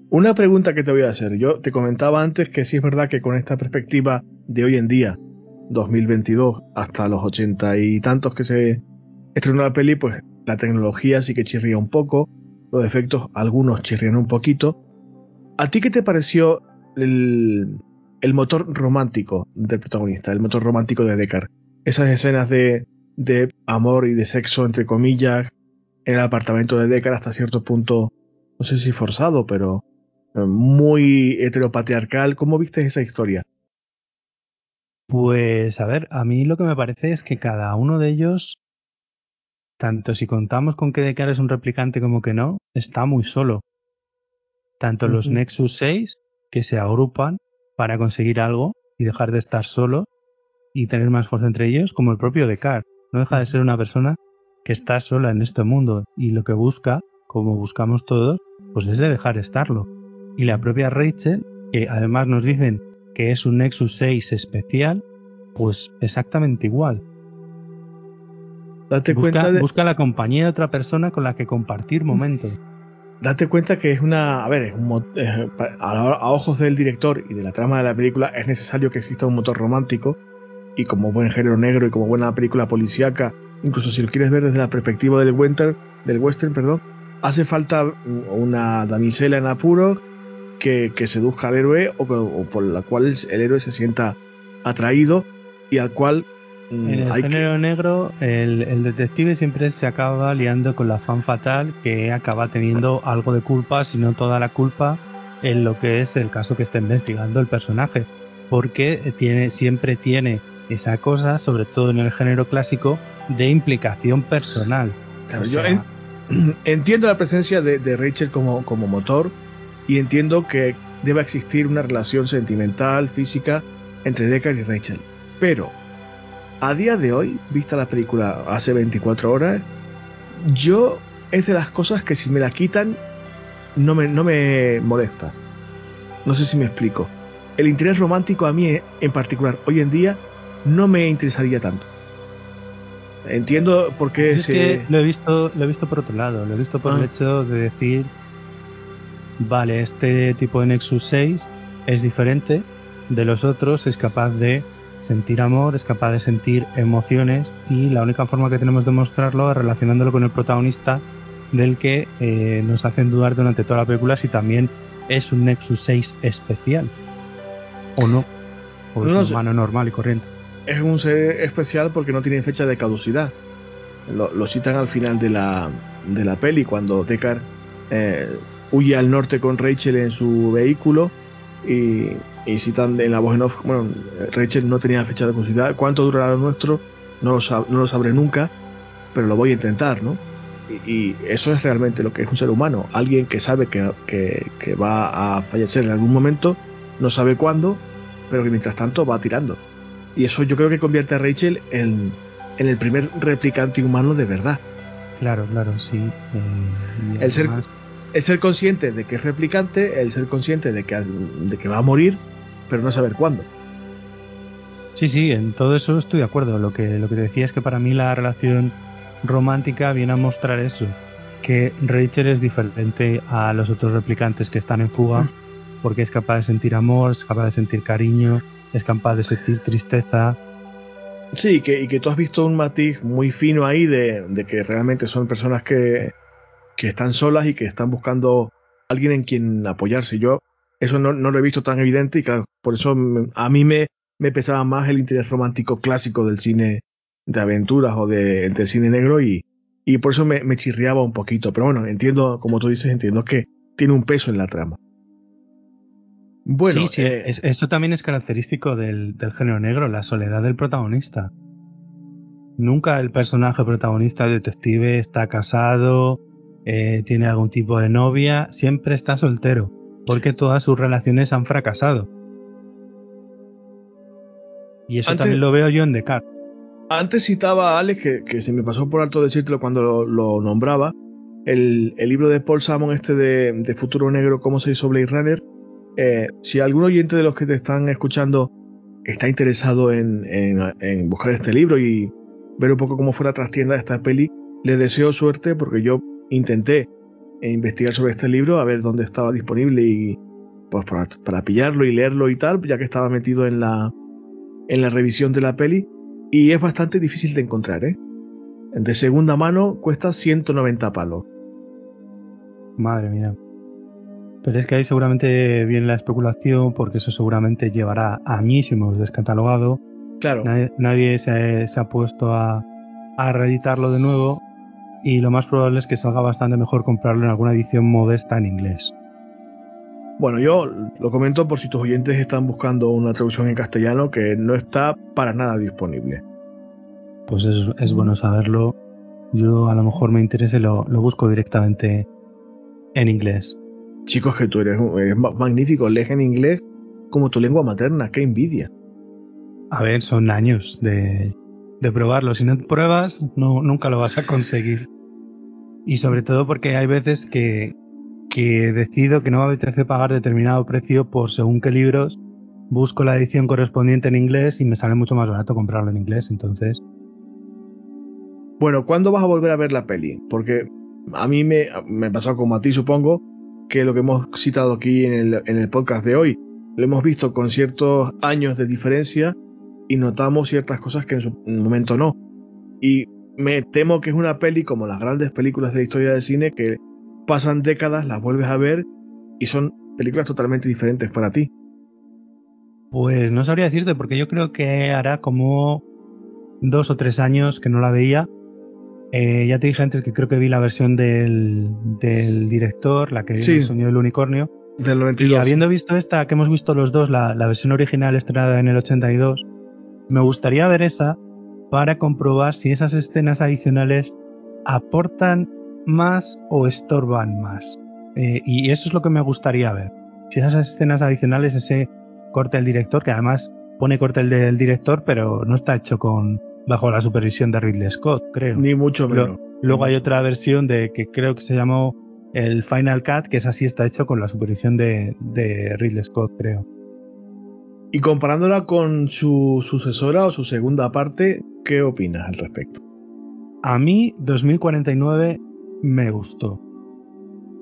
Una pregunta que te voy a hacer. Yo te comentaba antes que sí es verdad que con esta perspectiva de hoy en día, 2022, hasta los ochenta y tantos que se estrenó la peli, pues la tecnología sí que chirría un poco, los efectos algunos chirrían un poquito. ¿A ti qué te pareció el, el motor romántico del protagonista, el motor romántico de Deckard? Esas escenas de, de amor y de sexo, entre comillas, en el apartamento de Deckard hasta cierto punto, no sé si forzado, pero eh, muy heteropatriarcal. ¿Cómo viste esa historia? Pues a ver, a mí lo que me parece es que cada uno de ellos, tanto si contamos con que Deckard es un replicante como que no, está muy solo. Tanto los Nexus 6, que se agrupan para conseguir algo y dejar de estar solo y tener más fuerza entre ellos, como el propio Deckard. No deja de ser una persona que está sola en este mundo y lo que busca, como buscamos todos, pues es de dejar estarlo. Y la propia Rachel, que además nos dicen que es un Nexus 6 especial, pues exactamente igual. Date busca, cuenta de, busca la compañía de otra persona con la que compartir momentos. date cuenta que es una. A ver, es un eh, a ojos del director y de la trama de la película, es necesario que exista un motor romántico. Y como buen género negro y como buena película policíaca, incluso si lo quieres ver desde la perspectiva del western, del western, perdón, hace falta una damisela en apuro que, que seduzca al héroe o, por la cual el, héroe se sienta atraído y al cual mm, En el hay que- género negro, el, el detective siempre se acaba liando con la fan fatal que acaba teniendo algo de culpa, si no toda la culpa, en lo que es el caso que está investigando el personaje. Porque tiene, siempre tiene esa cosa, sobre todo en el género clásico, de implicación personal. Claro, O yo en- entiendo la presencia de, de Rachel como, como motor y entiendo que debe existir una relación sentimental, física entre Deckard y Rachel. Pero, a día de hoy, vista la película hace 24 horas, yo es de las cosas que si me la quitan no me, no me molesta. No sé si me explico. El interés romántico a mí en particular hoy en día no me interesaría tanto. Entiendo por qué se... que lo he visto, lo he visto por otro lado, lo he visto por Ah. el hecho de decir, vale, este tipo de Nexus 6 es diferente de los otros, es capaz de sentir amor, es capaz de sentir emociones y la única forma que tenemos de mostrarlo es relacionándolo con el protagonista del que eh, nos hacen dudar durante toda la película si también es un Nexus 6 especial o no, o es No un humano normal y corriente. Es un ser especial porque no tiene fecha de caducidad. Lo, citan al final de la, de la peli cuando Deckard eh, huye al norte con Rachel en su vehículo y, y citan en la voz en off, bueno, Rachel no tenía fecha de caducidad. ¿Cuánto durará lo nuestro? No lo, no lo sabré nunca, pero lo voy a intentar, ¿no? Y, eso es realmente lo que es un ser humano. Alguien que sabe que, que va a fallecer en algún momento, no sabe cuándo, pero que mientras tanto va tirando. Y eso yo creo que convierte a Rachel en, en el primer replicante humano de verdad. Claro, claro, sí. eh, El ser- además- El ser consciente de que es replicante, el ser consciente de que, de que va a morir, pero no saber cuándo. Sí, sí, en todo eso estoy de acuerdo. Lo que, lo que te decía es que para mí la relación romántica viene a mostrar eso, que Rachel es diferente a los otros replicantes que están en fuga, porque es capaz de sentir amor, es capaz de sentir cariño, es capaz de sentir tristeza. Sí, que, y que tú has visto un matiz muy fino ahí de, de que realmente son personas que, que están solas y que están buscando alguien en quien apoyarse. Yo eso no, no lo he visto tan evidente y claro, por eso a mí me, me pesaba más el interés romántico clásico del cine de aventuras o de, del cine negro y, y por eso me, me chirriaba un poquito. Pero bueno, entiendo, como tú dices, entiendo que tiene un peso en la trama. Bueno, sí, sí, eh, es- eso también es característico del, del género negro, la soledad del protagonista. Nunca el personaje protagonista detective está casado, eh, tiene algún tipo de novia, siempre está soltero, porque todas sus relaciones han fracasado. Y eso Antes- también lo veo yo en Descartes. Antes citaba a Alex, que, que se me pasó por alto decírtelo cuando lo, lo nombraba, el, el libro de Paul Salmon, este de, de Futuro Negro, cómo se hizo Blade Runner. Eh, si algún oyente de los que te están escuchando está interesado en, buscar este libro y ver un poco cómo fue la trastienda de esta peli, les deseo suerte porque yo intenté investigar sobre este libro, a ver dónde estaba disponible y pues para, para pillarlo y leerlo y tal, ya que estaba metido en la, en la revisión de la peli y es bastante difícil de encontrar, ¿eh? De segunda mano cuesta 190 palos. Madre mía. Pero es que ahí seguramente viene la especulación, porque eso seguramente llevará añísimos descatalogado. Claro, Nadie, nadie se, se ha puesto a, a reeditarlo de nuevo. Y lo más probable es que salga bastante mejor comprarlo en alguna edición modesta en inglés. bueno, yo lo comento por si tus oyentes están buscando una traducción en castellano que no está para nada disponible. Pues es, es bueno saberlo. Yo a lo mejor me interesa y lo, lo busco directamente en inglés. Chicos, que tú eres, eres ma- magnífico, lees en inglés como tu lengua materna, qué envidia. A ver, son años de, de probarlo. Si no pruebas, no, nunca lo vas a conseguir. Y sobre todo porque hay veces que, que decido que no me apetece pagar determinado precio por según qué libros, busco la edición correspondiente en inglés y me sale mucho más barato comprarlo en inglés. Entonces, Bueno, ¿cuándo vas a volver a ver la peli? Porque a mí me, me pasó como a ti, supongo, que lo que hemos citado aquí en el, en el podcast de hoy, lo hemos visto con ciertos años de diferencia y notamos ciertas cosas que en su momento no. Y me temo que es una peli como las grandes películas de la historia del cine que pasan décadas, las vuelves a ver y son películas totalmente diferentes para ti. Pues no sabría decirte, porque yo creo que hará como dos o tres años que no la veía. Eh, ya te dije antes que creo que vi la versión del, del director, la que sí, el sonido del unicornio. Del 92. Y habiendo visto esta, que hemos visto los dos, la, la versión original estrenada en el 82, me gustaría ver esa para comprobar si esas escenas adicionales aportan más o estorban más. Eh, y eso es lo que me gustaría ver. Si esas escenas adicionales, ese corte del director, que además pone corte el del director, pero no está hecho con bajo la supervisión de Ridley Scott, creo. Ni mucho menos. luego hay otra versión de que creo que se llamó el Final Cut, que es así está hecho con la supervisión de, de Ridley Scott, creo. Y comparándola con su sucesora o su segunda parte, ¿qué opinas al respecto? A mí 2049 me gustó.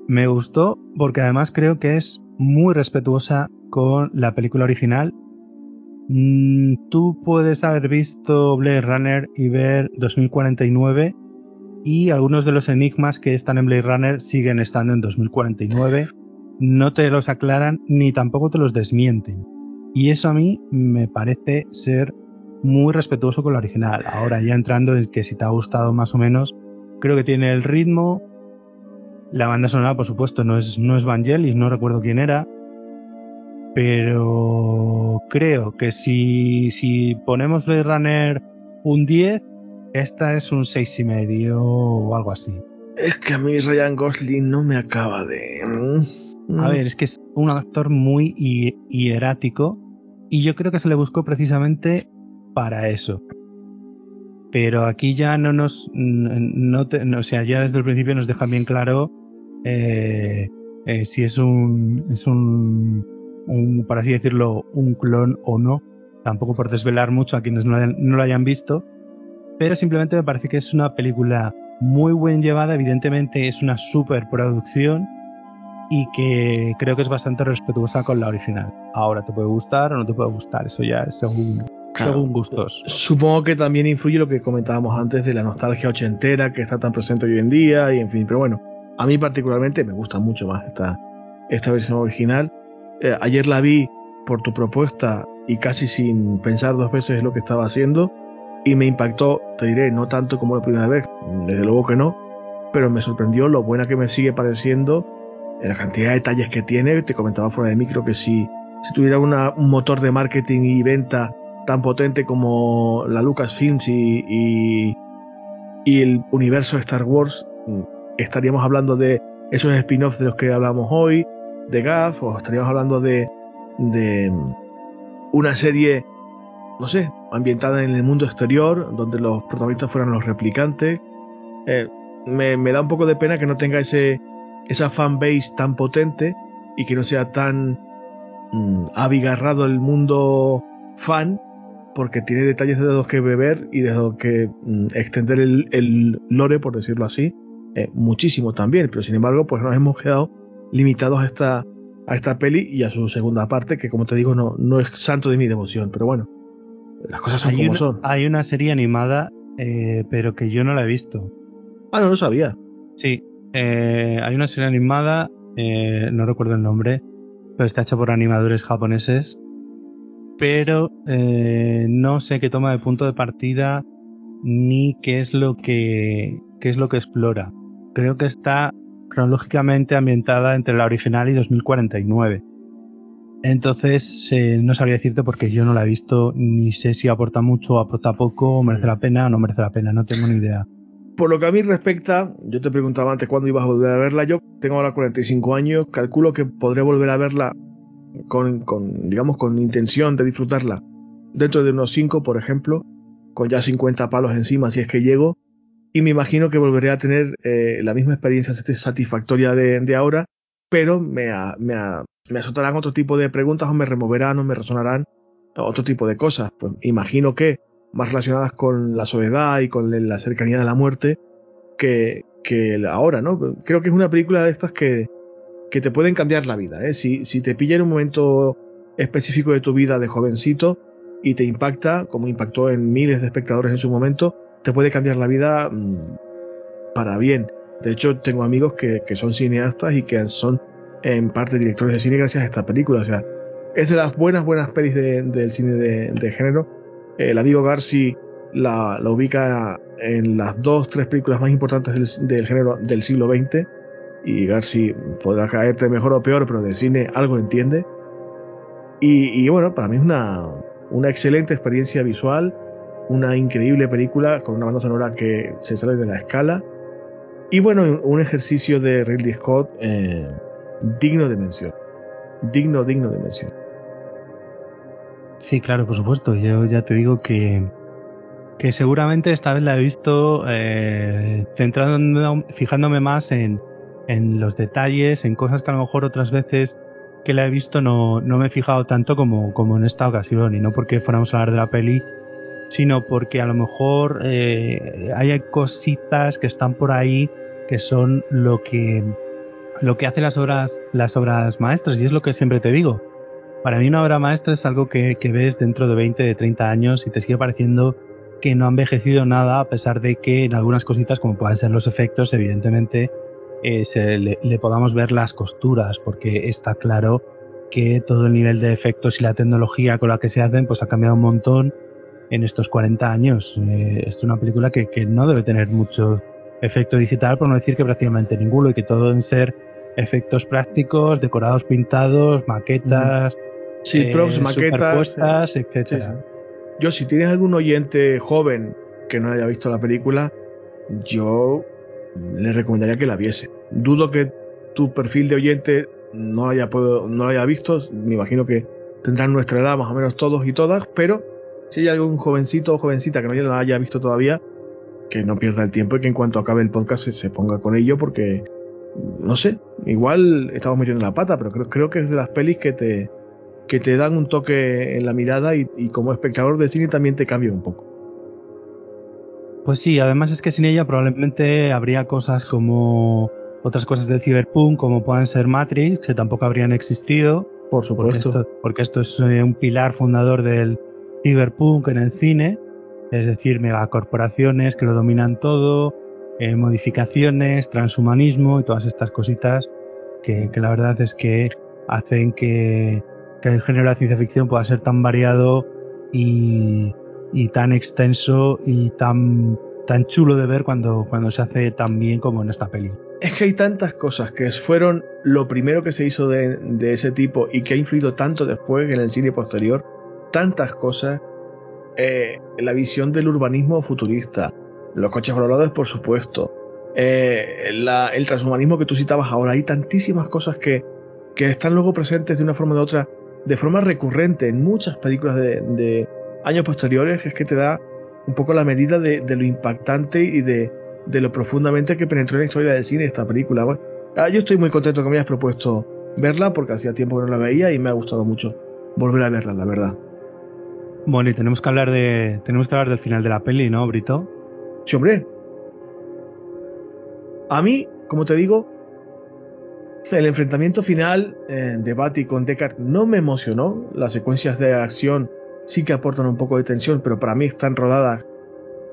Me gustó porque además creo que es muy respetuosa con la película original. Mm, tú puedes haber visto Blade Runner y ver 2049 y algunos de los enigmas que están en Blade Runner siguen estando en 2049. No te los aclaran ni tampoco te los desmienten. Y eso a mí me parece ser muy respetuoso con la original. Ahora ya entrando en que si te ha gustado más o menos, creo que tiene el ritmo. La banda sonora, por supuesto, no es, no es Vangelis, no recuerdo quién era. Pero creo que si, si ponemos Blade Runner un 10, esta es un 6 y medio o algo así. Es que a mí Ryan Gosling no me acaba de... A ver, es que es un actor muy hierático y yo creo que se le buscó precisamente para eso. Pero aquí ya no nos, no, o sea, ya desde el principio nos deja bien claro eh, eh, si es un, es un, un, por así decirlo, un clon o no. Tampoco por desvelar mucho a quienes no, no lo hayan visto, pero simplemente me parece que es una película muy bien llevada, evidentemente es una superproducción y que creo que es bastante respetuosa con la original. Ahora te puede gustar o no te puede gustar, eso ya es según, según gustos. Supongo que también influye lo que comentábamos antes de la nostalgia ochentera que está tan presente hoy en día y en fin, pero bueno, a mí particularmente me gusta mucho más esta, esta versión original. Eh, ayer la vi por tu propuesta y casi sin pensar dos veces lo que estaba haciendo y me impactó, te diré, no tanto como la primera vez, desde luego que no, pero me sorprendió lo buena que me sigue pareciendo la cantidad de detalles que tiene. Te comentaba fuera de micro que si, tuviera un motor de marketing y venta tan potente como la Lucasfilms y, y, y el universo de Star Wars, mm, estaríamos hablando de esos spin-offs de los que hablamos hoy, de Gaff, o estaríamos hablando de, de mm, una serie, no sé, ambientada en el mundo exterior, donde los protagonistas fueran los replicantes. Eh, me, me, da un poco de pena que no tenga ese, esa fanbase tan potente y que no sea tan mm, abigarrado el mundo fan, porque tiene detalles de los que beber y de los que mm, extender el, lore, por decirlo así, eh, muchísimo también. Pero sin embargo, pues nos hemos quedado limitados a esta, a esta peli y a su segunda parte, que como te digo, no, no es santo de mi devoción, pero bueno, las cosas son como son. Hay una serie animada, eh, pero que yo no la he visto. Ah, no lo sabía. Sí, eh, hay una serie animada, eh, no recuerdo el nombre, pero está hecha por animadores japoneses. Pero eh, no sé qué toma de punto de partida ni qué es lo que qué es lo que explora. Creo que está cronológicamente ambientada entre la original y 2049. Entonces, no sabría decirte porque yo no la he visto, ni sé si aporta mucho, o aporta poco, o merece la pena o no merece la pena, no tengo ni idea. Por lo que a mí respecta, yo te preguntaba antes cuándo ibas a volver a verla. Yo tengo ahora 45 años, calculo que podré volver a verla con, digamos, con intención de disfrutarla dentro de unos 5, por ejemplo, con ya 50 palos encima si es que llego. Y me imagino que volveré a tener eh, la misma experiencia satisfactoria de, ahora, pero me, me, me azotarán otro tipo de preguntas o me removerán o me resonarán otro tipo de cosas. Pues imagino que más relacionadas con la soledad y con la cercanía de la muerte que, que ahora, ¿no? Creo que es una película de estas que, que te pueden cambiar la vida, ¿eh? Si, si te pilla en un momento específico de tu vida de jovencito y te impacta, como impactó en miles de espectadores en su momento, te puede cambiar la vida mm, para bien. De hecho, tengo amigos que, que, son cineastas y que son en parte directores de cine gracias a esta película. O sea, es de las buenas, buenas pelis del cine de, género. El amigo Garci la, la, ubica en las dos, tres películas más importantes del, género del siglo XX. Y Garci podrá caerte mejor o peor, pero de cine algo entiende. Y, y bueno, para mí es una, una excelente experiencia visual, una increíble película con una banda sonora que se sale de la escala. Y bueno, un ejercicio de Ridley Scott eh, digno de mención. Digno, digno de mención. Sí, claro, por supuesto. Yo ya te digo que, que seguramente esta vez la he visto eh, centrándome, fijándome más en, en los detalles, en cosas que a lo mejor otras veces que la he visto no, no me he fijado tanto como, como en esta ocasión, y no porque fuéramos a hablar de la peli, sino porque a lo mejor eh, hay cositas que están por ahí que son lo que lo que hace las obras las obras maestras y es lo que siempre te digo. Para mí una obra maestra es algo que, que ves dentro de 20 de 30 años y te sigue pareciendo que no ha envejecido nada a pesar de que en algunas cositas como pueden ser los efectos evidentemente eh, se le, le, podamos ver las costuras, porque está claro que todo el nivel de efectos y la tecnología con la que se hacen pues ha cambiado un montón en estos 40 años. Eh, es una película que, que, no debe tener mucho efecto digital, por no decir que prácticamente ninguno, y que todo deben ser efectos prácticos, decorados pintados, maquetas, sí, eh, props, maquetas, etcétera. Sí, sí. Yo, si tienes algún oyente joven que no haya visto la película, yo le recomendaría que la viese. Dudo que tu perfil de oyente no haya, puedo, no haya visto, me imagino que tendrán nuestra edad más o menos todos y todas, pero si hay algún jovencito o jovencita que no la haya visto todavía, que no pierda el tiempo y que en cuanto acabe el podcast se, ponga con ello porque, no sé, igual estamos metiendo la pata, pero creo, creo que es de las pelis que te, que te dan un toque en la mirada y, y como espectador de cine también te cambia un poco. Pues sí, además es que sin ella probablemente habría cosas como otras cosas de Cyberpunk, como pueden ser Matrix, que tampoco habrían existido. Por supuesto. Porque esto, porque esto es eh, un pilar fundador del Cyberpunk en el cine, es decir, megacorporaciones que lo dominan todo, eh, modificaciones, transhumanismo y todas estas cositas que, la verdad es que hacen que, el género de la ciencia ficción pueda ser tan variado y, tan extenso y tan, chulo de ver cuando, cuando se hace tan bien como en esta peli. Es que hay tantas cosas que fueron lo primero que se hizo de, de ese tipo y que ha influido tanto después en el cine posterior. Tantas cosas. Eh, la visión del urbanismo futurista. Los coches voladores, por supuesto. Eh, la, el transhumanismo que tú citabas ahora. Hay tantísimas cosas que, que están luego presentes de una forma o de otra, de forma recurrente en muchas películas de, de, años posteriores es que te da un poco la medida de, de lo impactante y de, de, lo profundamente que penetró en la historia del cine esta película. Bueno, ah, yo estoy muy contento que me hayas propuesto verla porque hacía tiempo que no la veía y me ha gustado mucho volver a verla, la verdad. Bueno, y tenemos que hablar de tenemos que hablar del final de la peli, ¿no, Brito? Sí, hombre. A mí, como te digo, el enfrentamiento final eh, de Batty con Deckard no me emocionó. Las secuencias de acción sí que aportan un poco de tensión, pero para mí están rodadas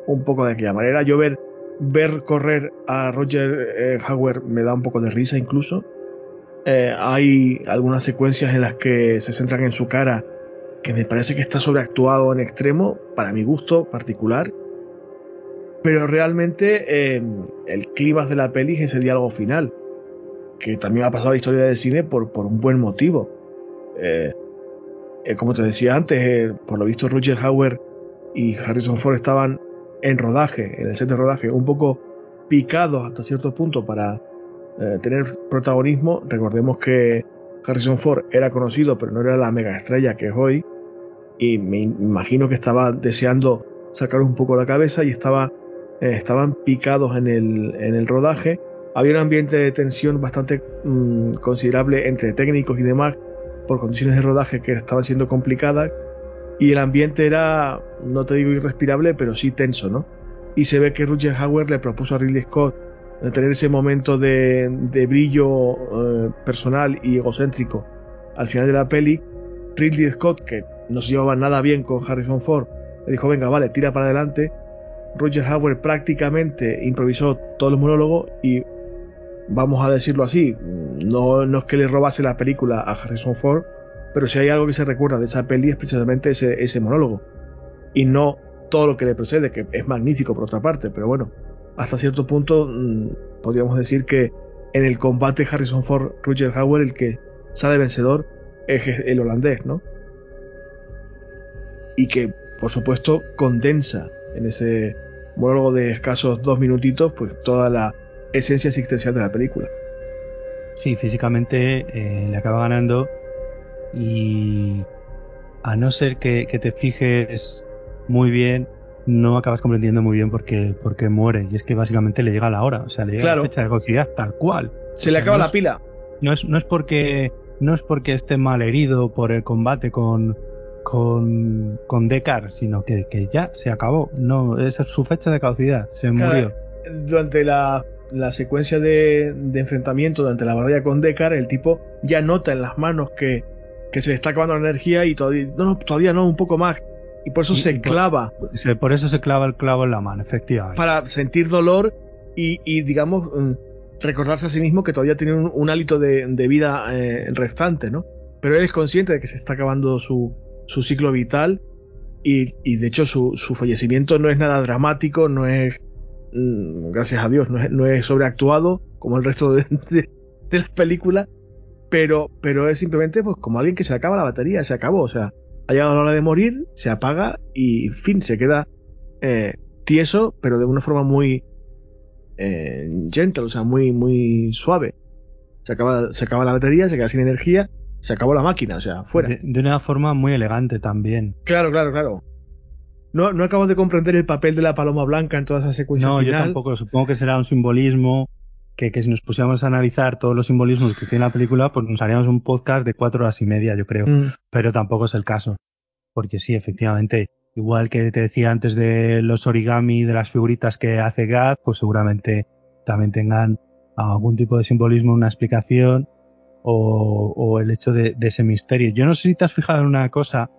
un poco de aquella manera. Yo ver, ver correr a Roger eh, Hauer me da un poco de risa incluso. Eh, hay algunas secuencias en las que se centran en su cara que me parece que está sobreactuado en extremo, para mi gusto particular. Pero realmente eh, el clima de la peli es ese diálogo final, que también ha pasado a la historia del cine por, por un buen motivo. Eh, eh, como te decía antes, por lo visto Roger Hauer y Harrison Ford estaban en rodaje, en el set de rodaje, un poco picados hasta cierto punto para tener protagonismo. Recordemos que Harrison Ford era conocido, pero no era la mega estrella que es hoy. Y me imagino que estaba deseando sacar un poco la cabeza y estaba, eh, estaban picados en el, en el rodaje. Había un ambiente de tensión bastante mmm, considerable entre técnicos y demás por condiciones de rodaje que estaban siendo complicadas y el ambiente era, no te digo irrespirable, pero sí tenso, ¿no? Y se ve que Roger Hauer le propuso a Ridley Scott tener ese momento de, brillo eh, personal y egocéntrico al final de la peli. Ridley Scott, que no se llevaba nada bien con Harrison Ford, le dijo, venga, vale, tira para adelante. Roger Hauer prácticamente improvisó todo el monólogo y vamos a decirlo así, no, no es que le robase la película a Harrison Ford, pero si hay algo que se recuerda de esa peli es precisamente ese, ese monólogo. Y no todo lo que le precede, que es magnífico por otra parte, pero bueno, hasta cierto punto mm, podríamos decir que en el combate Harrison Ford, Roger Hauer, el que sale vencedor es el holandés, ¿no? Y que, por supuesto, condensa en ese monólogo de escasos dos minutitos, pues toda la esencia existencial de la película. Sí, físicamente eh, le acaba ganando y a no ser que, te fijes muy bien, no acabas comprendiendo muy bien por qué, por qué, muere. Y es que básicamente le llega la hora, o sea, le llega la fecha de velocidad tal cual. Se le acaba la pila. No es, no es porque no es porque esté mal herido por el combate con, con, con Deckard, sino que, que, ya se acabó. No, esa es su fecha de caducidad, se murió. Durante la, la secuencia de, de, enfrentamiento, durante la batalla con Deckard, el tipo ya nota en las manos que, que se le está acabando la energía y todavía no, todavía no, un poco más. Y por eso se clava. Por, eso se clava el clavo en la mano, efectivamente. Para sentir dolor y, y digamos, mm, recordarse a sí mismo que todavía tiene un, hálito de, vida eh, restante, ¿no? Pero él es consciente de que se está acabando su, su ciclo vital y, de hecho su, fallecimiento no es nada dramático, no es, mm, gracias a Dios, no es, sobreactuado como el resto de, de, las películas, pero, pero es simplemente pues como alguien que se acaba la batería, se acabó, o sea, ha llegado la hora de morir, se apaga y fin, se queda eh, tieso, pero de una forma muy, eh, gentle, o sea, muy, muy suave. Se acaba, se acaba la batería, se queda sin energía, se acabó la máquina, o sea, fuera. De, una forma muy elegante también. Claro, claro, claro. No, no acabo de comprender el papel de la paloma blanca en toda esa secuencia. No, yo tampoco. Supongo que será un simbolismo que, que, si nos pusiéramos a analizar todos los simbolismos que tiene la película, pues nos haríamos un podcast de cuatro horas y media, yo creo. Mm. Pero tampoco es el caso. Porque sí, efectivamente, Igual que te decía antes de los origami, de las figuritas que hace Gad, pues seguramente también tengan algún tipo de simbolismo, una explicación o, el hecho de, ese misterio. Yo no sé si te has fijado en una cosa,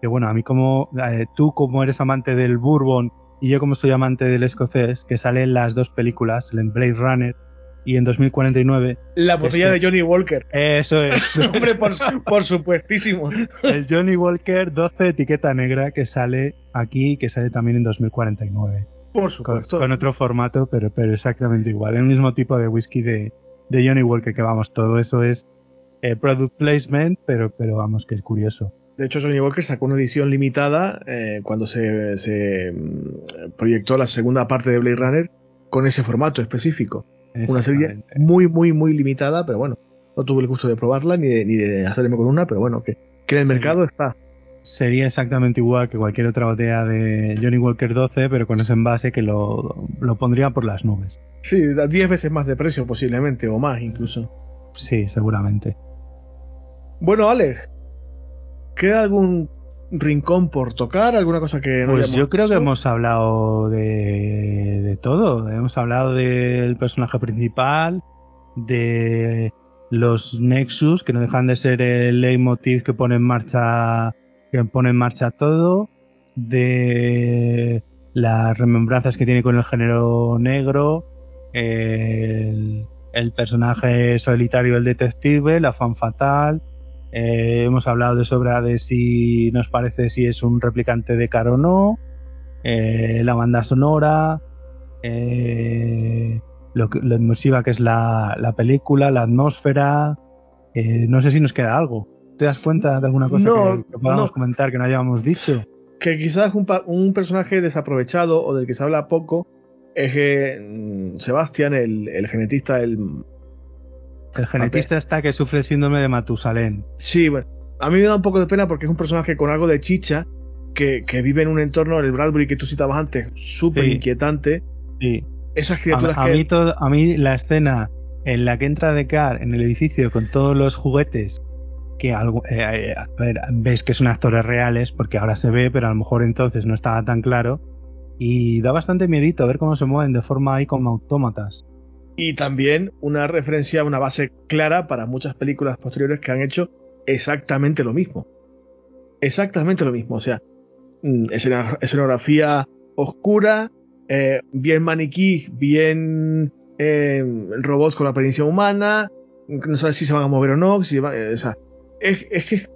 que bueno, a mí como eh, tú como eres amante del bourbon y yo como soy amante del escocés, que salen las dos películas, el Blade Runner y en 2049. La botella de Johnny Walker. Eso es. Hombre, por, supuestísimo. El Johnny Walker 12 etiqueta negra que sale aquí que sale también en 2049. Por supuesto. Con, otro formato, pero, pero exactamente igual. El mismo tipo de whisky de, de Johnny Walker, que vamos, todo eso es eh, product placement, pero, pero vamos, que es curioso. De hecho, Johnny Walker sacó una edición limitada eh, cuando se, se mm, proyectó la segunda parte de Blade Runner con ese formato específico. Una serie muy, muy, muy limitada, pero bueno, no tuve el gusto de probarla ni de, ni de hacerme con una, pero bueno, que, que en el mercado está. Sería exactamente igual que cualquier otra botella de Johnny Walker 12, pero con ese envase que lo, lo pondría por las nubes. Sí, 10 veces más de precio posiblemente, o más incluso. Sí, seguramente. Bueno, Alex, ¿queda algún rincón por tocar? ¿Alguna cosa que no Pues yo creo que hemos hablado de, de todo. Hemos hablado del personaje principal, de los Nexus, que no dejan de ser el leitmotiv que pone en marcha, que pone en marcha todo, de las remembranzas que tiene con el género negro, el, el personaje solitario del detective, la fan fatal, eh, hemos hablado de sobra de si nos parece si es un replicante de Caro o no, eh, la banda sonora, eh, lo, inmersiva que es la, película, la atmósfera. no sé si nos queda algo. ¿Te das cuenta de alguna cosa que, podamos comentar que no hayamos dicho? Que quizás un, un, personaje desaprovechado o del que se habla poco es que mm, Sebastián, el, el genetista, el el genetista está que sufre el síndrome de Matusalén. Sí, bueno. A mí me da un poco de pena porque es un personaje con algo de chicha que, vive en un entorno, el Bradbury que tú citabas antes, súper inquietante. Sí. Esas criaturas a, Mí a mí la escena en la que entra Car en el edificio con todos los juguetes que algo, eh, a ver, ves que son actores reales, porque ahora se ve, pero a lo mejor entonces no estaba tan claro. Y da bastante miedito ver cómo se mueven de forma ahí como autómatas. Y también una referencia, una base clara para muchas películas posteriores que han hecho exactamente lo mismo. Exactamente lo mismo. O sea, mm, escenografía oscura, eh, bien maniquí, bien eh, robots con apariencia humana, no sabes si se van a mover o no, si eh, o sea, es, es, que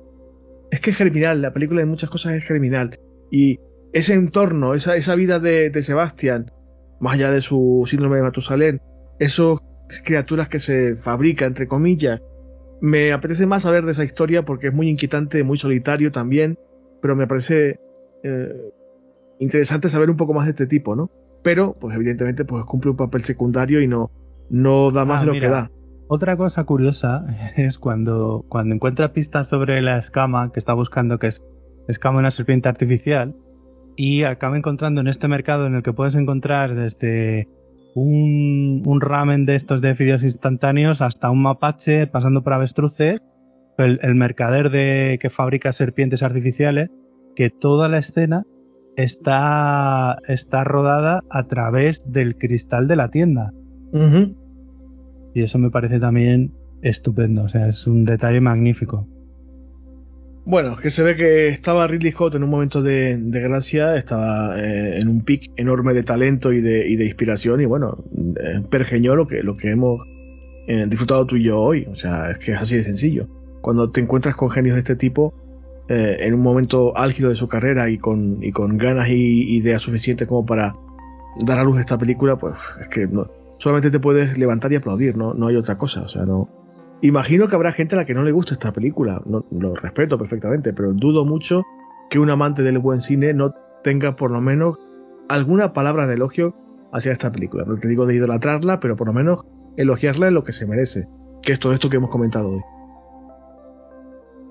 es que es criminal, la película en muchas cosas es criminal. Y ese entorno, esa, esa vida de, de Sebastián, más allá de su síndrome de Matusalén, esas criaturas que se fabrica, entre comillas, me apetece más saber de esa historia porque es muy inquietante, muy solitario también, pero me parece eh, interesante saber un poco más de este tipo, ¿no? Pero, pues evidentemente, pues cumple un papel secundario y no, no da más ah, de lo que da. Otra cosa curiosa es cuando, cuando encuentra pistas sobre la escama que está buscando, que es escama de una serpiente artificial, y acaba encontrando en este mercado en el que puedes encontrar desde un, un ramen de estos de fideos instantáneos hasta un mapache pasando por avestruces, el, el mercader de, que fabrica serpientes artificiales, que toda la escena está, está rodada a través del cristal de la tienda. Y eso me parece también estupendo, o sea, es un detalle magnífico. Bueno, que se ve que estaba Ridley Scott en un momento de, gracia, estaba eh, en un pic enorme de talento y de, inspiración, y bueno, eh, pergeñó lo que, lo que hemos eh, disfrutado tú y yo hoy. O sea, es que es así de sencillo. Cuando te encuentras con genios de este tipo, en un momento álgido de su carrera y con, y con ganas y ideas suficientes como para dar a luz esta película, pues es que no, solamente te puedes levantar y aplaudir, no, no hay otra cosa. O sea, no, Imagino que habrá gente a la que no le guste esta película, lo respeto perfectamente, pero dudo mucho que un amante del buen cine no tenga por lo menos alguna palabra de elogio hacia esta película. No te digo de idolatrarla, pero por lo menos elogiarla en lo que se merece, que es todo esto que hemos comentado hoy.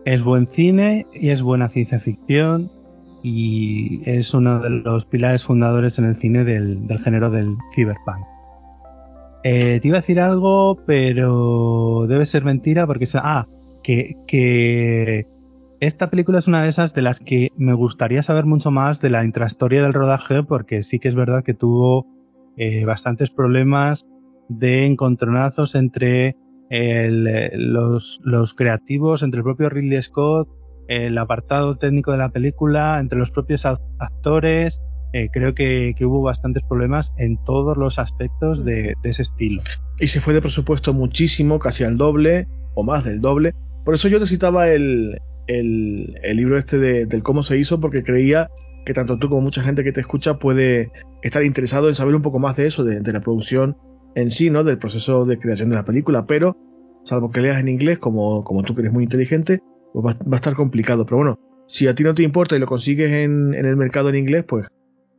Es buen cine y es buena ciencia ficción y es uno de los pilares fundadores en el cine del, del género del cyberpunk. Eh, te iba a decir algo, pero debe ser mentira porque... Ah, que, que esta película es una de esas de las que me gustaría saber mucho más de la intrahistoria del rodaje porque sí que es verdad que tuvo eh, bastantes problemas de encontronazos entre los, los, creativos, entre el propio Ridley Scott, el apartado técnico de la película, entre los propios actores, eh, creo que, hubo bastantes problemas en todos los aspectos de, ese estilo. Y se fue de presupuesto muchísimo, casi al doble o más del doble. Por eso yo necesitaba el, el, libro este del cómo se hizo, porque creía que tanto tú como mucha gente que te escucha puede estar interesado en saber un poco más de eso, de, la producción en sí, ¿no? Del proceso de creación de la película. Pero, salvo que leas en inglés, como, como tú que eres muy inteligente, pues va, a estar complicado. Pero bueno, si a ti no te importa y lo consigues en, en el mercado en inglés, pues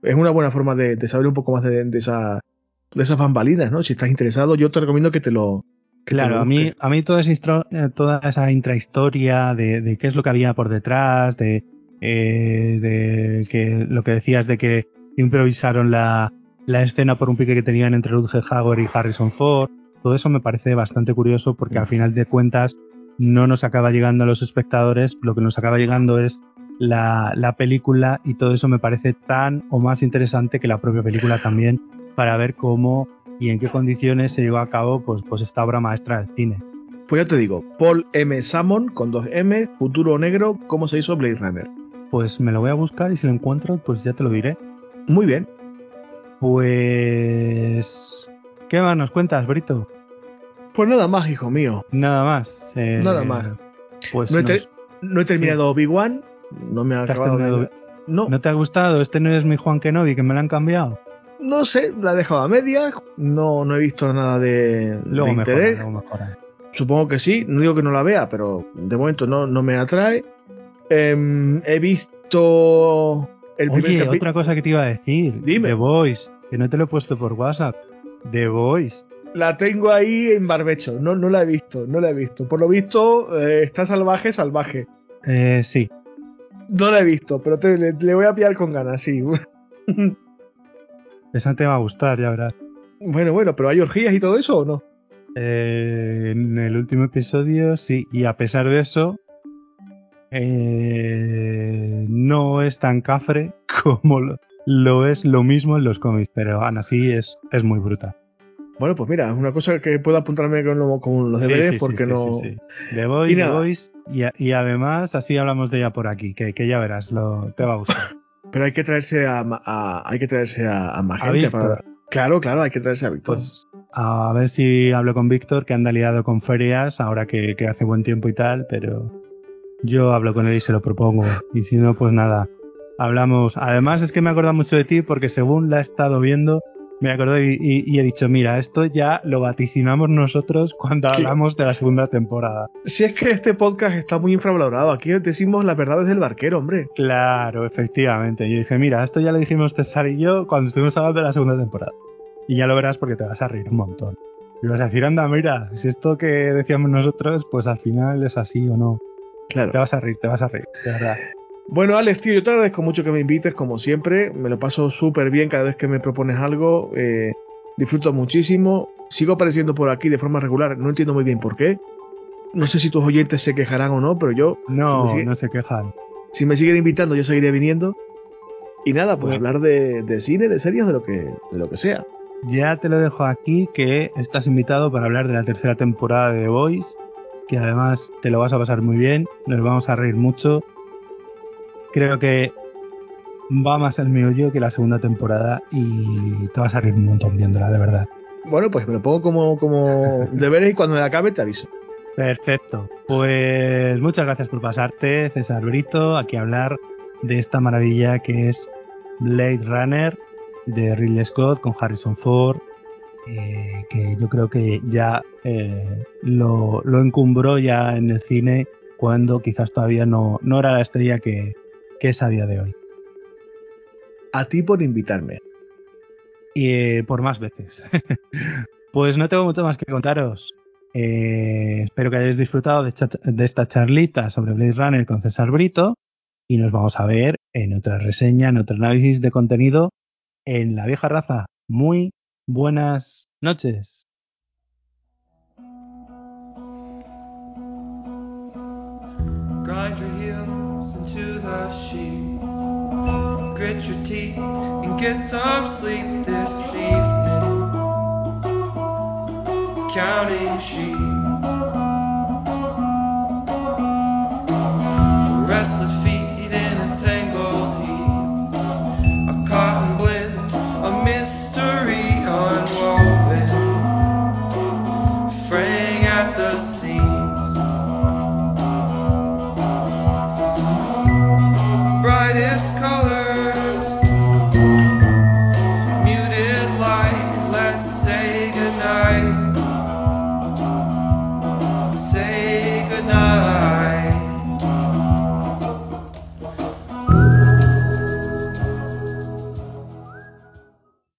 es una buena forma de, saber un poco más de, esa, de esas bambalinas, ¿no? Si estás interesado, yo te recomiendo que te lo... claro, a mí, a mí toda esa, eh, toda esa intrahistoria de, de qué es lo que había por detrás, de, eh, de que lo que decías de que improvisaron la, la escena por un pique que tenían entre Rutger Hauer y Harrison Ford, todo eso me parece bastante curioso porque al final de cuentas no nos acaba llegando a los espectadores, lo que nos acaba llegando es la, la, película y todo eso me parece tan o más interesante que la propia película también para ver cómo y en qué condiciones se llevó a cabo pues, pues esta obra maestra del cine. Pues ya te digo, Paul M. Salmon con dos M, Futuro Negro, ¿cómo se hizo Blade Runner? Pues me lo voy a buscar y si lo encuentro pues ya te lo diré. Muy bien. Pues... ¿Qué más nos cuentas, Brito? Pues nada más, hijo mío. Nada más. Eh, nada más. Pues no he, no he terminado Obi-Wan, no me ha No. ¿No te ha gustado? Este no es mi Juan Kenobi, que me lo han cambiado. No sé, la he dejado a media. No, no he visto nada de, luego interés. Supongo que sí. No digo que no la vea, pero de momento no, no me atrae. Em, he visto el Oye, otra cosa que te iba a decir. Dime. The Voice, que no te lo he puesto por WhatsApp. The Voice. La tengo ahí en barbecho. No, no la he visto, no la he visto. Por lo visto, eh, está salvaje, salvaje. Eh, sí. No la he visto, pero le, voy a pillar con ganas, sí. Esa te va a gustar, ya verás. Bueno, bueno, pero ¿hay orgías y todo eso o no? Eh, en el último episodio sí, y a pesar de eso, eh, no es tan cafre como lo, es lo mismo en los cómics, pero aún así es, es muy bruta. Bueno, pues mira, es una cosa que puedo apuntarme con, los deberes porque no. Sí, The Voice, The Voice y, además así hablamos de ella por aquí, que, ya verás, lo, te va a gustar. Pero hay que traerse a, hay que traerse a, más gente para. Claro, claro, hay que traerse a Víctor. Pues a ver si hablo con Víctor, que anda liado con ferias, ahora que, que hace buen tiempo y tal, pero yo hablo con él y se lo propongo. Y si no, pues nada, hablamos. Además es que me acuerdo mucho de ti porque según la he estado viendo, me acuerdo y, he dicho, mira, esto ya lo vaticinamos nosotros cuando hablamos de la segunda temporada. Si es que este podcast está muy infravalorado, aquí decimos las verdades del barquero, hombre. Claro, efectivamente. Y dije, mira, esto ya lo dijimos César y yo cuando estuvimos hablando de la segunda temporada. Y ya lo verás porque te vas a reír un montón. Y vas a decir, anda, mira, si esto que decíamos nosotros, pues al final es así o no. Claro. Te vas a reír, te vas a reír, de verdad. Bueno, Alex, tío, yo te agradezco mucho que me invites, como siempre. Me lo paso súper bien cada vez que me propones algo. Eh, disfruto muchísimo. Sigo apareciendo por aquí de forma regular. No entiendo muy bien por qué. No sé si tus oyentes se quejarán o no, pero yo. No, no se quejan. Si me siguen invitando, yo seguiré viniendo. Y nada, pues hablar de, cine, de series, de lo que, de lo que sea. Ya te lo dejo aquí, que estás invitado para hablar de la tercera temporada de The Voice, que además te lo vas a pasar muy bien, nos vamos a reír mucho creo que va más el yo que la segunda temporada y te vas a reír un montón viéndola, de verdad. Bueno, pues me lo pongo como, como deberes y cuando me acabe te aviso. Perfecto. Pues muchas gracias por pasarte, César Brito, aquí a hablar de esta maravilla que es Blade Runner de Ridley Scott con Harrison Ford, eh, que yo creo que ya eh, lo, lo, encumbró ya en el cine cuando quizás todavía no, no era la estrella que, que es a día de hoy. A ti por invitarme. Y eh, por más veces. pues no tengo mucho más que contaros. Eh, espero que hayáis disfrutado de, de, esta charlita sobre Blade Runner con César Brito. Y nos vamos a ver en otra reseña, en otro análisis de contenido en La Vieja Raza. Muy buenas noches. Grit your teeth and get some sleep this evening. Counting sheep.